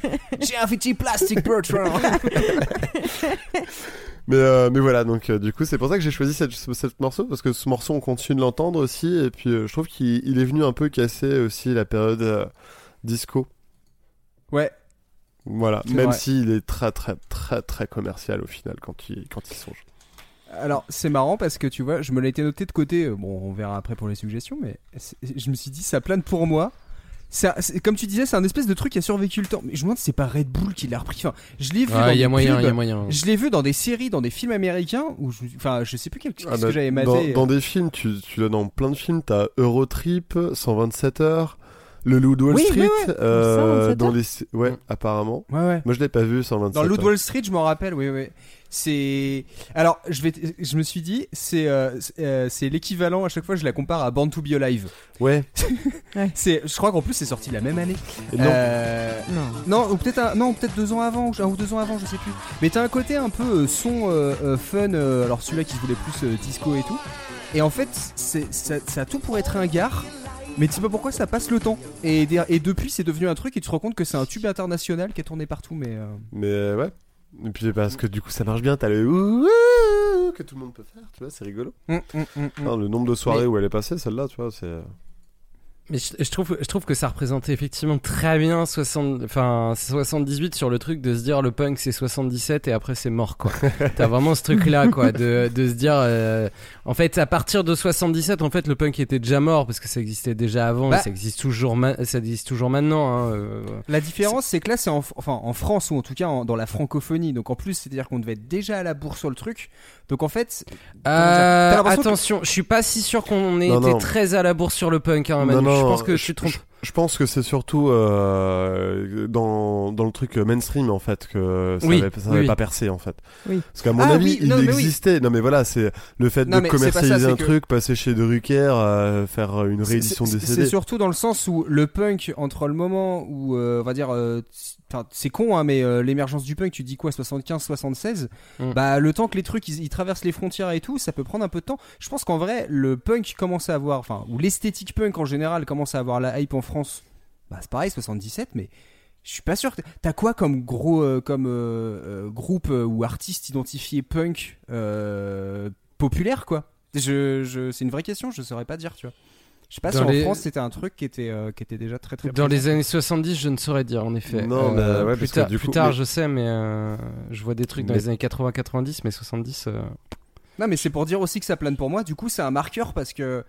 J'ai un petit plastique Bertrand. Mais euh, mais voilà, donc euh, du coup, c'est pour ça que j'ai choisi cette, ce cette morceau parce que ce morceau, on continue de l'entendre aussi, et puis euh, je trouve qu'il il est venu un peu casser aussi la période euh, disco. Ouais. Voilà, même s'il est très très très très commercial au final quand il quand il songe. Alors, c'est marrant parce que tu vois, je me l'ai été noté de côté. euh, Bon, on verra après pour les suggestions, mais je me suis dit, ça plane pour moi. Ça, comme tu disais, c'est un espèce de truc qui a survécu le temps. Mais je me demande si c'est pas Red Bull qui l'a repris. Enfin, je l'ai vu. dans Ouais, il y a des moyen, y a moyen. Je l'ai vu dans des séries, dans des films américains où, je, enfin, je sais plus quel, Ah bah, que j'avais dans, maté. dans des films, tu, tu l'as dans plein de films, t'as Eurotrip, 127 heures, Le Loup de Wall Oui, Street, euh, 127 dans heures les... Ouais, Mm. apparemment. Ouais, ouais. Moi, je l'ai pas vu, 127 Dans Loot heures. Wall Street, je m'en rappelle, oui, oui. C'est. Alors, je vais, t- je me suis dit, c'est, euh, c'est, euh, c'est l'équivalent. À chaque fois, je la compare à Born to Be Alive. Ouais. C'est, je crois qu'en plus, c'est sorti la même année. Non. Euh, Non. Non, ou peut-être un- non, peut-être deux ans avant, ou un ou deux ans avant, je sais plus. Mais t'as un côté un peu euh, son euh, euh, fun. euh, alors celui-là qui se voulait plus euh, disco et tout. Et en fait, c'est ça, ça a tout pour être un gare. Mais tu sais pas pourquoi ça passe le temps. Et, depuis, c'est devenu un truc et tu te rends compte que c'est un tube international qui est tourné partout. Mais euh, Mais euh, ouais. Et puis parce que du coup, ça marche bien, t'as le que tout le monde peut faire, tu vois, c'est rigolo. hum, hum, hum. Non, le nombre de soirées Mais- où elle est passée, celle-là, tu vois, c'est. Mais je, je trouve, je trouve que ça représentait effectivement très bien 60, enfin 78 sur le truc de se dire le punk c'est 77 et après c'est mort quoi. T'as vraiment ce truc là quoi de, de se dire euh, en fait à partir de 77 en fait le punk était déjà mort parce que ça existait déjà avant Bah. et ça existe toujours ma- ça existe toujours maintenant. Hein, euh, La différence, c'est que là, c'est en, enfin, en France ou en tout cas en- dans la francophonie. Donc en plus, c'est-à-dire qu'on devait être déjà à la bourre sur le truc. Donc en fait, Euh, l'impression que- attention, je suis pas si sûr qu'on ait Non, été non. très à la bourse sur le punk. Hein, Manu. Non, non, je pense que je- tu te trompes. Je pense que c'est surtout euh, dans, dans le truc mainstream en fait que ça Oui, avait, ça oui, avait oui. pas percé en fait. Oui. Parce qu'à mon Ah avis, oui, il non, mais oui. existait. Non mais voilà, c'est le fait Non, de c'est ça, commercialiser c'est un que- truc, passer chez Drucker, euh, faire une C'est- réédition c'est- des C'est CD. surtout dans le sens où le punk, entre le moment où, euh, on va dire, euh, c'est con, hein, mais euh, l'émergence du punk, tu dis quoi, 75, 76, Mm. bah le temps que les trucs ils, ils traversent les frontières et tout, ça peut prendre un peu de temps. Je pense qu'en vrai, le punk commence à avoir, enfin, ou l'esthétique punk en général commence à avoir la hype en France. Bah c'est pareil, 77, mais je suis pas sûr. que T'as quoi comme gros, euh, comme euh, groupe ou artiste identifié punk populaire quoi? Je, je, c'est une vraie question, je saurais pas dire, tu vois. Je sais pas Dans si en les- France c'était un truc qui était, euh, qui était déjà très très Dans présent. les années 70, je ne saurais dire en effet. Non, mais Euh, ouais, plus, parce que tard- du plus coup- tard, mais- je sais, mais euh, je vois des trucs dans Mais- les années 80-90, mais 70. euh, Non, mais c'est pour dire aussi que ça plane pour moi. Du coup, c'est un marqueur parce que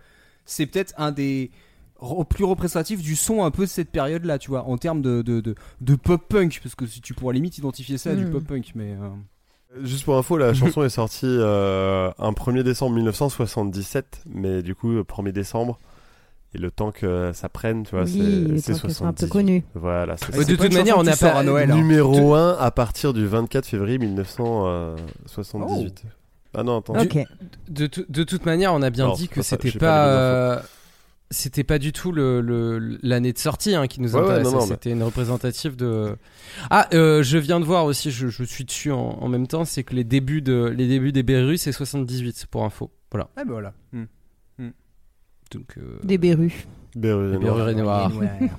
c'est peut-être un des re- plus représentatifs du son un peu de cette période-là, tu vois, en termes de, de, de, de pop-punk. Parce que si tu pourrais limite identifier ça à du Mm. pop-punk, mais. euh, Juste pour info, la chanson est sortie euh, un 1er décembre 1977, mais du coup, euh, 1er décembre, et le temps que ça prenne, tu vois, Oui, c'est le c'est temps que ce soit un peu 78. connu. Voilà, c'est Ouais, de toute manière, on pas à Noël. hein. Numéro 1 à partir du 24 février 1978. Ah non, attends. Ok. De, de toute manière, on a bien Non, dit que c'était pas. euh, c'était pas du tout le- le- l'année de sortie hein, qui nous Ouais, ouais, intéressait, non, non, mais- c'était une représentative de. Ah, euh, je viens de voir aussi, je, je suis dessus en, en même temps, c'est que les débuts, de, les débuts des Berus, c'est 78 pour info. Voilà. Ah, bah voilà. Mm. Donc, euh, Des les non. Berus Noir Ouais.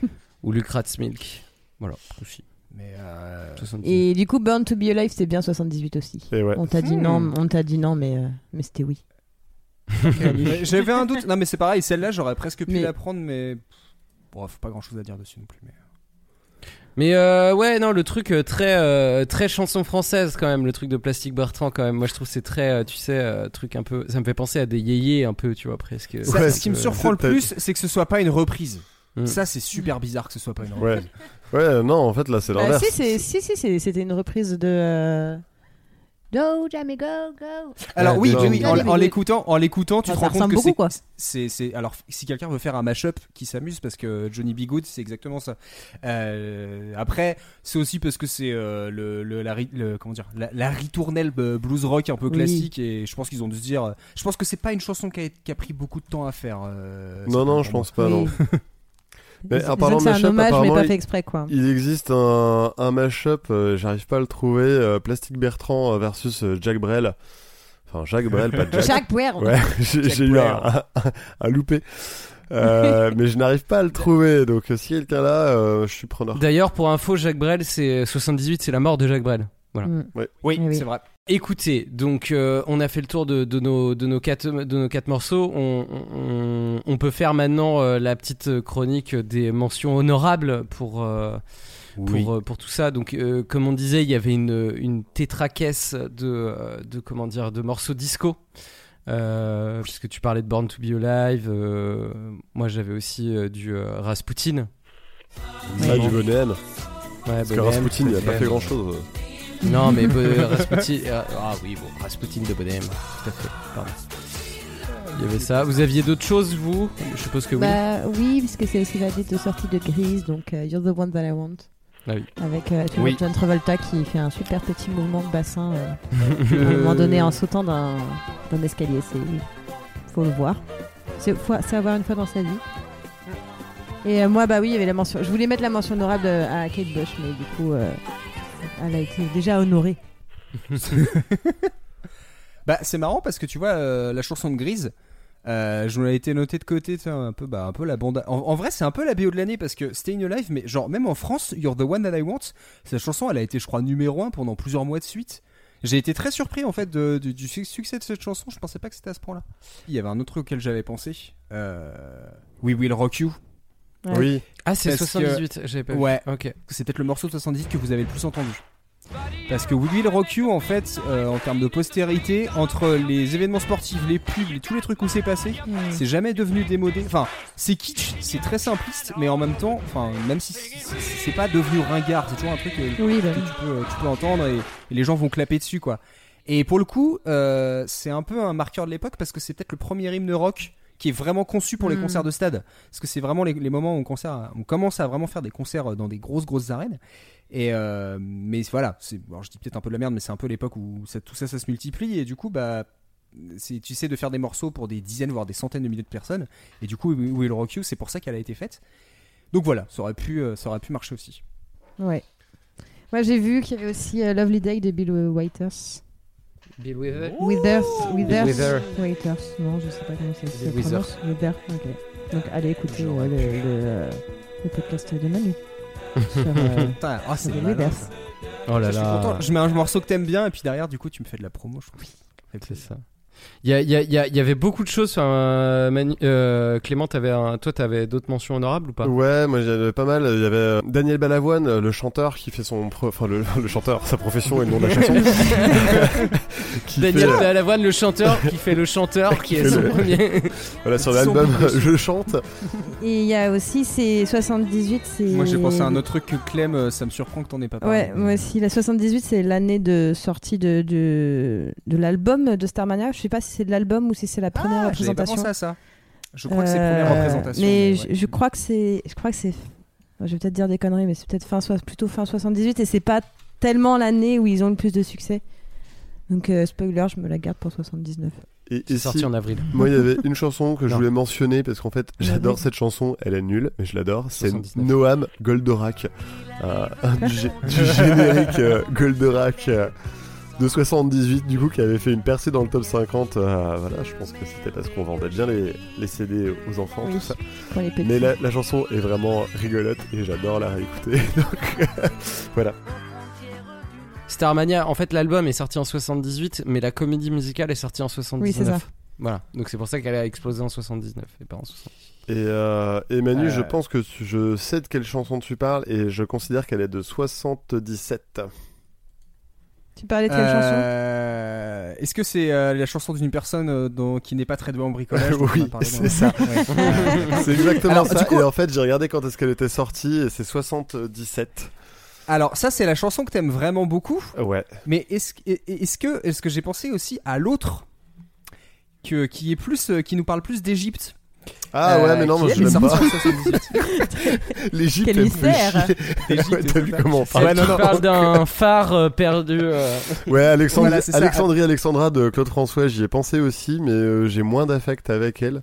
ou Lucrat's Milk. Voilà, aussi. mais. euh, 78. Et du coup, Burn to be Alive, c'était bien 78 aussi. Ouais. On t'a dit Hmm. non, on t'a dit non, mais, euh, mais c'était oui. J'avais un doute. Non, mais c'est pareil, celle-là, j'aurais presque pu Mais- la prendre, mais. Bon, faut pas grand-chose à dire dessus non plus. Mais... Mais euh, ouais, non, le truc euh, très euh, très chanson française quand même, le truc de Plastique Bertrand quand même. Moi, je trouve que c'est très, euh, tu sais, euh, truc un peu. Ça me fait penser à des yéyés un peu, tu vois, presque. Ça, Ouais, ce qui me surprend le plus, c'est que ce soit pas une reprise. Mm. Ça, c'est super bizarre que ce soit pas une Ouais. reprise. Ouais, non, en fait, là, c'est Euh, l'inverse. si, c'est- si, si, c'était une reprise de. Go, Jamie, go, go. Alors oui, de- oui, oui, en, l'écoutant, en l'écoutant, tu Ah, te rends compte que c'est, c'est, alors si quelqu'un veut faire un mashup qui s'amuse parce que Johnny B. Good, c'est exactement ça. Euh, après, c'est aussi parce que c'est euh, le, le, la, le- comment dire, la, la ritournelle euh, blues rock un peu Oui. classique et je pense qu'ils ont dû se dire, je pense que c'est pas une chanson qui a, qui a pris beaucoup de temps à faire. euh, Non, non, je pense pas, non. Oui. Mais Disons en parlant que de c'est un mashup, hommage, mais pas il- fait exprès, quoi. Il existe un, un mashup, euh, j'arrive pas à le trouver, euh, Plastique Bertrand euh, versus euh, Jack Brel. Enfin, Jacques Brel, pas Jack. Jack Brel. Ouais, j'ai eu un, un, un loupé. Euh, mais je n'arrive pas à le trouver, donc si quelqu'un là, euh, je suis preneur. D'ailleurs, pour info, Jacques Brel, c'est 78, c'est la mort de Jacques Brel. Voilà. Mm. Oui, Oui, oui. c'est vrai. Écoutez, donc euh, on a fait le tour de, de nos, de, nos quatre, de nos quatre morceaux. On, on, on peut faire maintenant euh, la petite chronique des mentions honorables pour, euh, pour, pour tout ça. Donc, comme on disait, il y avait une, une tétracaisse de, de, comment dire, de morceaux disco. Puisque tu parlais de Born to Be Alive, moi j'avais aussi du Rasputin. Ah, du. Ouais, Parce que Rasputin, il a pas fait grand chose. Non, mais Bo- Rasputin. euh, Ah oui, bon, Rasputin de Bonhème. Tout à fait. Pardon. Il y avait ça. Vous aviez d'autres choses, vous? Je suppose que oui. Bah oui, puisque c'est aussi la date de sortie de Grease, donc euh, You're the One That I Want. Ah oui. Avec euh, tu vois, Oui. John Travolta qui fait un super petit mouvement de bassin euh, à un moment donné en sautant d'un d'un escalier. C'est faut le voir. C'est faut c'est à voir une fois dans sa vie. Et euh, moi, bah oui, il y avait la mention. Je voulais mettre la mention honorable euh, à Kate Bush, mais du coup, euh, elle a été déjà honorée. Bah, c'est marrant parce que tu vois, euh, la chanson de Grise, euh, je l'ai été noté de côté, un peu, bah, un peu la bande. En, vrai, c'est un peu la BO de l'année parce que Staying Alive, mais genre, même en France, You're the One That I Want, cette chanson, elle a été, je crois, numéro 1 pendant plusieurs mois de suite. J'ai été très surpris en fait du, succès de cette chanson, je pensais pas que c'était à ce point-là. Il y avait un autre auquel j'avais pensé. Euh... We Will Rock You. Ouais. Oui. Ah, c'est Parce que- 78, j'avais pas vu. Ouais. Ok. C'est peut-être le morceau de 70 que vous avez le plus entendu. Parce que We Will Rock You, en fait, euh, en termes de postérité, entre les événements sportifs, les pubs, les- tous les trucs où c'est passé, c'est jamais devenu démodé. Enfin, c'est kitsch, c'est très simpliste, mais en même temps, enfin, même si c'est- pas devenu ringard, c'est toujours un truc euh, Oui, bah que tu peux, tu peux entendre et, et les gens vont clapper dessus, quoi. Et pour le coup, euh, c'est un peu un marqueur de l'époque parce que c'est peut-être le premier hymne rock qui est vraiment conçu pour les Mm. concerts de stade. Parce que c'est vraiment les, les moments où on, concert, on commence à vraiment faire des concerts dans des grosses, grosses arènes. Et euh, mais voilà, alors je dis peut-être un peu de la merde, mais c'est un peu l'époque où ça- tout ça, ça se multiplie. Et du coup, bah, tu sais de faire des morceaux pour des dizaines, voire des centaines de milliers de personnes. Et du coup, Will Rock You, c'est pour ça qu'elle a été faite. Donc voilà, ça aurait pu, euh, ça aurait pu marcher aussi. Ouais. Moi, j'ai vu qu'il y avait aussi euh, Lovely Day de Bill Withers. Bill Withers. Withers. Withers. Wither. Waiters. Non, je sais pas comment ça se Bill Wither. prononce. Wither. Ok. Donc, allez écouter euh, le, pu. le, euh, le podcast de Manu. sur, euh, Putain, ah, c'est Withers. Oh là Je suis là. content. Je mets un morceau que t'aimes bien, et puis derrière, du coup, tu me fais de la promo, je trouve. C'est ça. Il y, avait beaucoup de choses. enfin, euh, Manu- euh, Clément, avais un... toi, t'avais d'autres mentions honorables ou pas? Ouais, moi j'avais pas mal. Il y avait euh, Daniel Balavoine, euh, le chanteur qui fait son, pro- enfin le, le chanteur, sa profession et le nom de la chanson. Daniel fait, Balavoine, le chanteur, qui fait le chanteur, qui est son le- premier. voilà sur l'album. Je chante. Et il y a aussi, c'est 78, c'est. Moi, j'ai pensé à un autre truc que Clem, ça me surprend que t'en aies pas parlé. Ouais, moi aussi. La 78, c'est l'année de sortie de, de, de l'album de Starmania. Je sais pas si c'est de l'album ou si c'est la première Ah, représentation. pensé à ça. Je crois que c'est première Euh, représentation. Mais ouais. je, je crois que c'est. Je crois que c'est. Je vais peut-être dire des conneries, mais c'est peut-être fin, plutôt fin 78 et c'est pas tellement l'année où ils ont le plus de succès. Donc, euh, spoiler, je me la garde pour 79. Et, C'est et sorti si- en avril. moi il y avait une chanson que je voulais mentionner parce qu'en fait j'adore cette chanson. Elle est nulle, mais je l'adore. C'est 79. Noam Goldorak, euh, du générique euh, Goldorak. De 78 du coup qui avait fait une percée dans le top 50 euh, voilà je pense que c'était parce qu'on vendait bien les, les CD aux enfants Oui. tout ça Pour les petits. Mais la, la chanson est vraiment rigolote et j'adore la réécouter. Donc voilà. Starmania, en fait, l'album est sorti en 78, mais la comédie musicale est sortie en 79. Oui, c'est ça. Voilà, donc c'est pour ça qu'elle a explosé en 79 et pas en 60. Et, euh, et Manu, Euh. je pense que tu- je sais de quelle chanson tu parles et je considère qu'elle est de 77. Tu parlais de quelle chanson Euh, Est-ce que c'est euh, la chanson d'une personne euh, dont- qui n'est pas très douée en bricolage oui, c'est ça. C'est exactement Alors, ça. coup- Et en fait, j'ai regardé quand est-ce qu'elle était sortie et c'est 77. Alors ça c'est la chanson que t'aimes vraiment beaucoup, Ouais. mais est-ce est- est-ce que est-ce que j'ai pensé aussi à l'autre que qui est plus qui nous parle plus d'Égypte? Ah Euh, ouais, mais non, qui, moi je l'aime pas. en 78. L'Égypte, Quel mystère. Ouais, T'as vu comment on parle Ouais, non, tu non. parles d'un phare euh, perdu. euh. Ouais, Alexandrie, Alexandra de Claude François, j'y ai pensé aussi, mais euh, j'ai moins d'affect avec elle.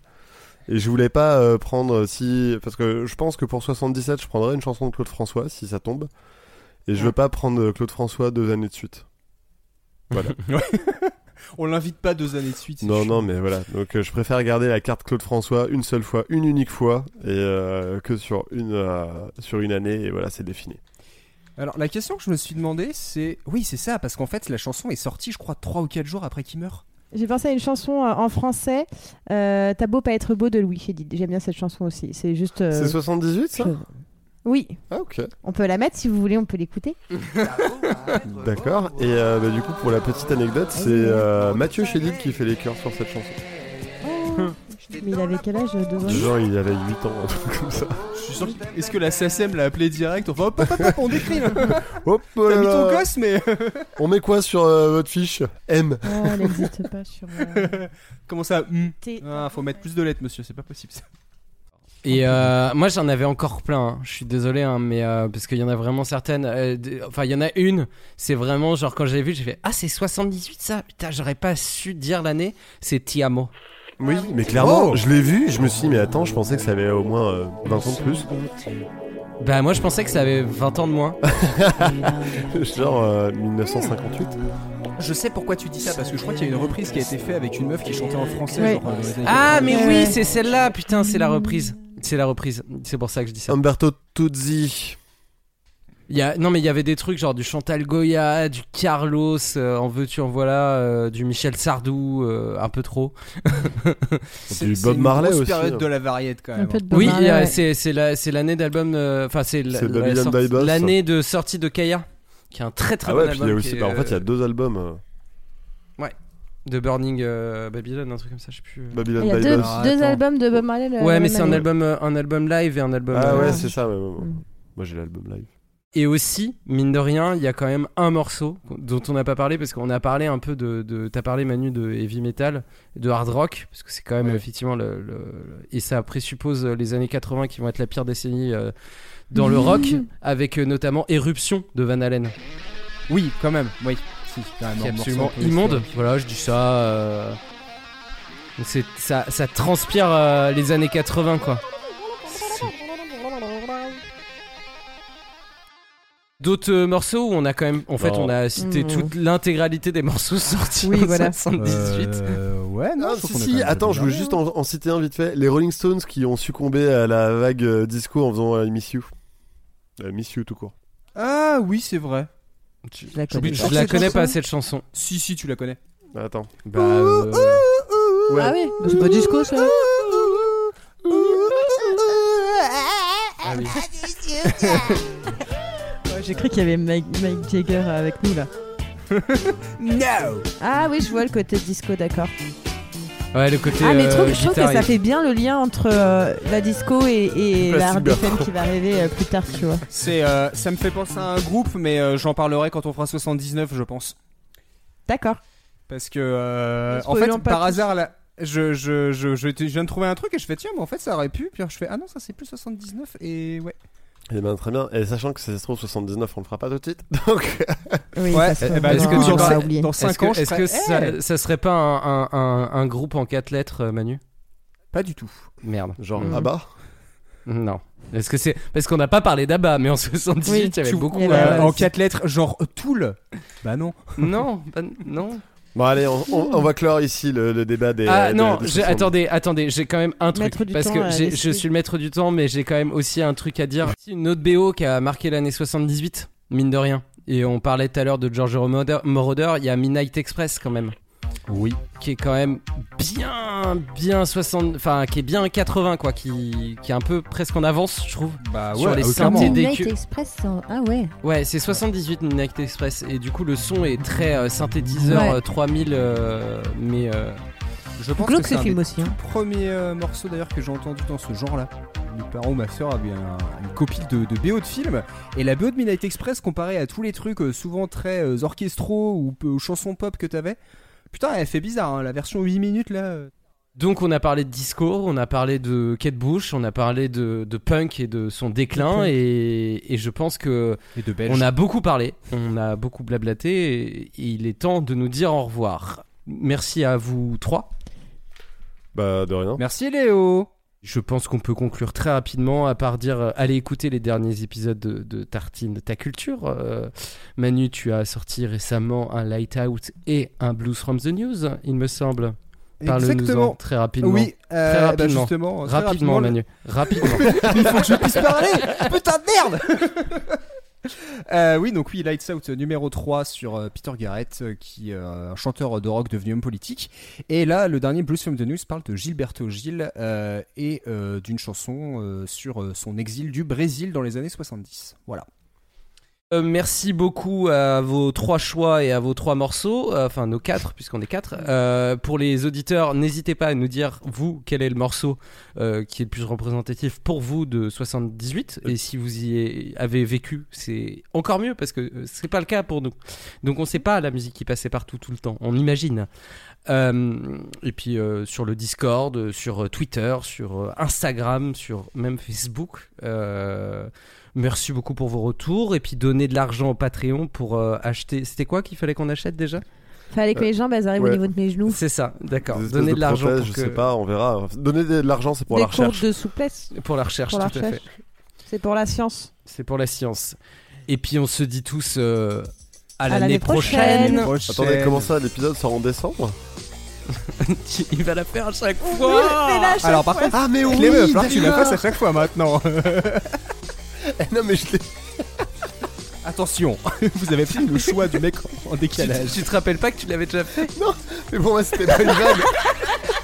Et je voulais pas euh, prendre si. Parce que je pense que pour 77, je prendrais une chanson de Claude François si ça tombe. Et je veux pas prendre euh, Claude François deux années de suite. Voilà. On l'invite pas deux années de suite. non, chiant. non, mais voilà. Donc euh, je préfère garder la carte Claude François une seule fois, une unique fois, et euh, que sur une, euh, sur une année, et voilà, c'est défini. Alors la question que je me suis demandé c'est oui c'est ça parce qu'en fait la chanson est sortie je crois 3 ou 4 jours après qu'il meurt. J'ai pensé à une chanson en français, euh, T'as beau pas être beau de Louis Chédid. J'aime bien cette chanson aussi. C'est juste. euh, C'est 78 ça? je- Oui, Ah, ok. on peut la mettre si vous voulez, on peut l'écouter. D'accord. Et euh, bah, du coup, pour la petite anecdote, c'est euh, Mathieu Chédid qui fait les chœurs sur cette chanson. Oh, mais il avait quel âge ans Genre, il avait 8 ans, un truc comme ça. Je suis sûr que- Est-ce que la SACEM l'a appelé direct Enfin hop hop hop, hop, on décrit là. Hop T'as mis ton gosse mais On met quoi sur euh, votre fiche M. Oh, elle n'existe pas sur. euh, comment ça. T. Ah faut mettre plus de lettres monsieur c'est pas possible. ça. Et euh, moi j'en avais encore plein, hein. je suis désolé, hein, mais euh, parce qu'il y en a vraiment certaines. euh, d- enfin, il y en a une, c'est vraiment genre quand j'ai vu, j'ai fait Ah, c'est 78 ça Putain, j'aurais pas su dire l'année. C'est Tiamo. Oui, mais clairement, Oh. je l'ai vu, je me suis dit, mais attends, je pensais que ça avait au moins euh, 20 ans de plus. Bah, moi je pensais que ça avait 20 ans de moins. Genre euh, 1958. Je sais pourquoi tu dis ça parce que je crois qu'il y a une reprise qui a été faite avec une meuf qui chantait en français. Ouais. genre, euh, dans les années Ah, 90. mais oui, c'est celle-là, putain, c'est la reprise. C'est la reprise, c'est pour ça que je dis ça. Umberto Tuzzi. Il y a, non, mais il y avait des trucs genre du Chantal Goya, du Carlos, euh, en veux-tu, en voilà, euh, du Michel Sardou, euh, un peu trop. C'est- Du c'est Bob Marley aussi, période hein. de la variette quand même. Bob Oui, ouais. c'est c'est la- c'est l'année d'album, euh, enfin c'est la- C'est la l'année de sortie de Kaya, qui est un très très Ah bon ouais, puis il y album. a aussi. est, bah, en fait, il y a deux albums. De Burning euh, Babylon, un truc comme ça, je sais plus. euh. Babylon Il y a deux. Ah, albums de Bob Marley. le- Ouais, mais même c'est un année. album, euh, un album live et un album. Ah euh, ouais, c'est ça. ouais, ouais, ouais. Mm. Moi, j'ai l'album live. Et aussi, mine de rien, il y a quand même un morceau dont on n'a pas parlé parce qu'on a parlé un peu de. de T'as parlé Manu de heavy metal, de hard rock, parce que c'est quand même Ouais. effectivement le, le- Et ça présuppose les années 80 qui vont être la pire décennie euh, dans le rock, avec euh, notamment Éruption de Van Halen, Oui, quand même, oui. Si, quand même, qui est un morceau absolument immonde. Voilà, je dis ça. euh, donc c'est- ça, ça transpire euh, les années 80, quoi. C'est- D'autres euh, morceaux où on a quand même, en fait, on a cité Non. toute l'intégralité des morceaux sortis Oui, en voilà. 78. Euh, ouais, non, Ah, je trouve si, qu'on est si, même attends, je voulais bien. juste en, en citer un vite fait. Les Rolling Stones qui ont succombé à la vague euh, disco en faisant I Miss You. Miss You tout court. Ah oui, c'est vrai. Je, la connais je la cette connais chanson. pas cette chanson. Si, si, tu la connais. Attends. Bah, euh, Ouais. Ah oui, c'est pas disco ça ah oui. Ouais, J'ai cru qu'il y avait Mike, Mike Jagger avec nous là. No Ah oui, je vois le côté disco, d'accord. Ouais, le côté. Ah mais euh, trouve- je trouve que ça fait bien le lien entre euh, la disco et, et la hard Bertrand. FM qui va arriver euh, plus tard, tu vois. C'est, euh, ça me fait penser à un groupe, mais euh, j'en parlerai quand on fera 79, je pense. D'accord. Parce que, euh, en fait, par hasard, là, je, je, je, je, je viens de trouver un truc et je fais tiens, mais en fait, ça aurait pu. Puis je fais ah non, ça c'est plus 79 et ouais. Eh ben très bien. Et sachant que ça se trouve 79, on le fera pas tout de suite. Donc, Oui, Ouais, que eh ben, est-ce que tu dans Est-ce 5 que, ans, je est-ce que ferai, ça, eh, ça serait pas un, un, un, un groupe en quatre lettres, euh, Manu? Pas du tout. Merde. genre ah bah. Non. Est-ce que c'est parce qu'on n'a pas parlé d'Abba, mais en 78, Oui, il y avait tu- beaucoup. euh, en 4 lettres, genre Tool. Bah non. Non, pas- non. Bon allez, on, on- on va clore ici le, le débat des. Ah non, 60. attendez, attendez, j'ai quand même un truc parce temps que j'ai- je suis le maître du temps, mais j'ai quand même aussi un truc à dire. Une autre BO qui a marqué l'année 78, mine de rien. Et on parlait tout à l'heure de George Moroder, Moroder, il y a Midnight Express quand même. Oui. qui est quand même bien bien 60 enfin qui est bien 80 quoi qui, qui est un peu presque en avance je trouve Bah Sur ouais, les ah, clairement. synthés des Midnight Express, hein. ah ouais. ouais c'est 78 Midnight Express et du coup le son est très euh, synthétiseur Ouais. euh, 3000 euh, mais euh, Je pense Glauque que c'est ce un film des aussi. hein. premiers euh, morceaux d'ailleurs que j'ai entendu dans ce genre-là. Mes parents ou ma soeur avaient un- une copie de, de BO de film et la BO de Midnight Express comparée à tous les trucs euh, souvent très euh, orchestraux ou euh, chansons pop que t'avais. Putain, elle fait bizarre, hein, la version 8 minutes là. donc on a parlé de disco on a parlé de Kate Bush on a parlé de, de punk et de son déclin et, et je pense que Et de Belge. on a beaucoup parlé on a beaucoup blablaté et, et il est temps de nous dire au revoir merci à vous trois Bah de rien. Merci Léo. Je pense qu'on peut conclure très rapidement, à part dire euh, allez écouter les derniers épisodes de, de Tartine de ta culture. Euh, Manu, tu as sorti récemment un Light Out et un Blues from the News, il me semble. Parle-nous-en Exactement. très rapidement. Oui, euh, Très bah, rapidement. justement, très rapidement, Manu. Rapidement. Il faut que je puisse parler Putain de merde Euh, oui, donc oui, Lights Out numéro 3 sur euh, Peter Garrett, euh, qui est un chanteur de rock devenu homme politique. Et là, le dernier Blues from the News parle de Gilberto Gil et d'une chanson sur son exil du Brésil dans les années 70. Voilà. Euh, merci beaucoup à vos trois choix et à vos trois morceaux, euh, enfin nos quatre puisqu'on est quatre. Euh, pour les auditeurs, n'hésitez pas à nous dire vous quel est le morceau qui est le plus représentatif pour vous de 78 et si vous y avez vécu, c'est encore mieux parce que euh, c'est pas le cas pour nous. Donc on sait pas la musique qui passait partout tout le temps, on imagine. Et puis sur le Discord, sur Twitter, sur Instagram, sur même Facebook. euh, Merci beaucoup pour vos retours et puis donner de l'argent au Patreon pour euh, acheter. C'était quoi qu'il fallait qu'on achète déjà? Fallait que les jambes elles arrivent ouais. au niveau de mes genoux. C'est ça, d'accord. Donner de, l'argent pour, je que- sais pas, on verra. Donner de l'argent, c'est pour Des la recherche. de souplesse. pour la recherche, Pour la tout à recherche. fait. C'est pour la science. C'est pour la science. Et puis on se dit tous euh, à À l'année prochaine. prochaine. Attendez, comment ça, l'épisode sort en décembre? Il va la faire à chaque fois. Alors par contre, Ah mais oui, les meufs, tu la fasses à chaque fois maintenant. Non mais je l'ai. Attention, vous avez pris le choix du mec en Tu, décalage. tu te rappelles pas que tu l'avais déjà fait? Mais pour moi c'était pas une vanne.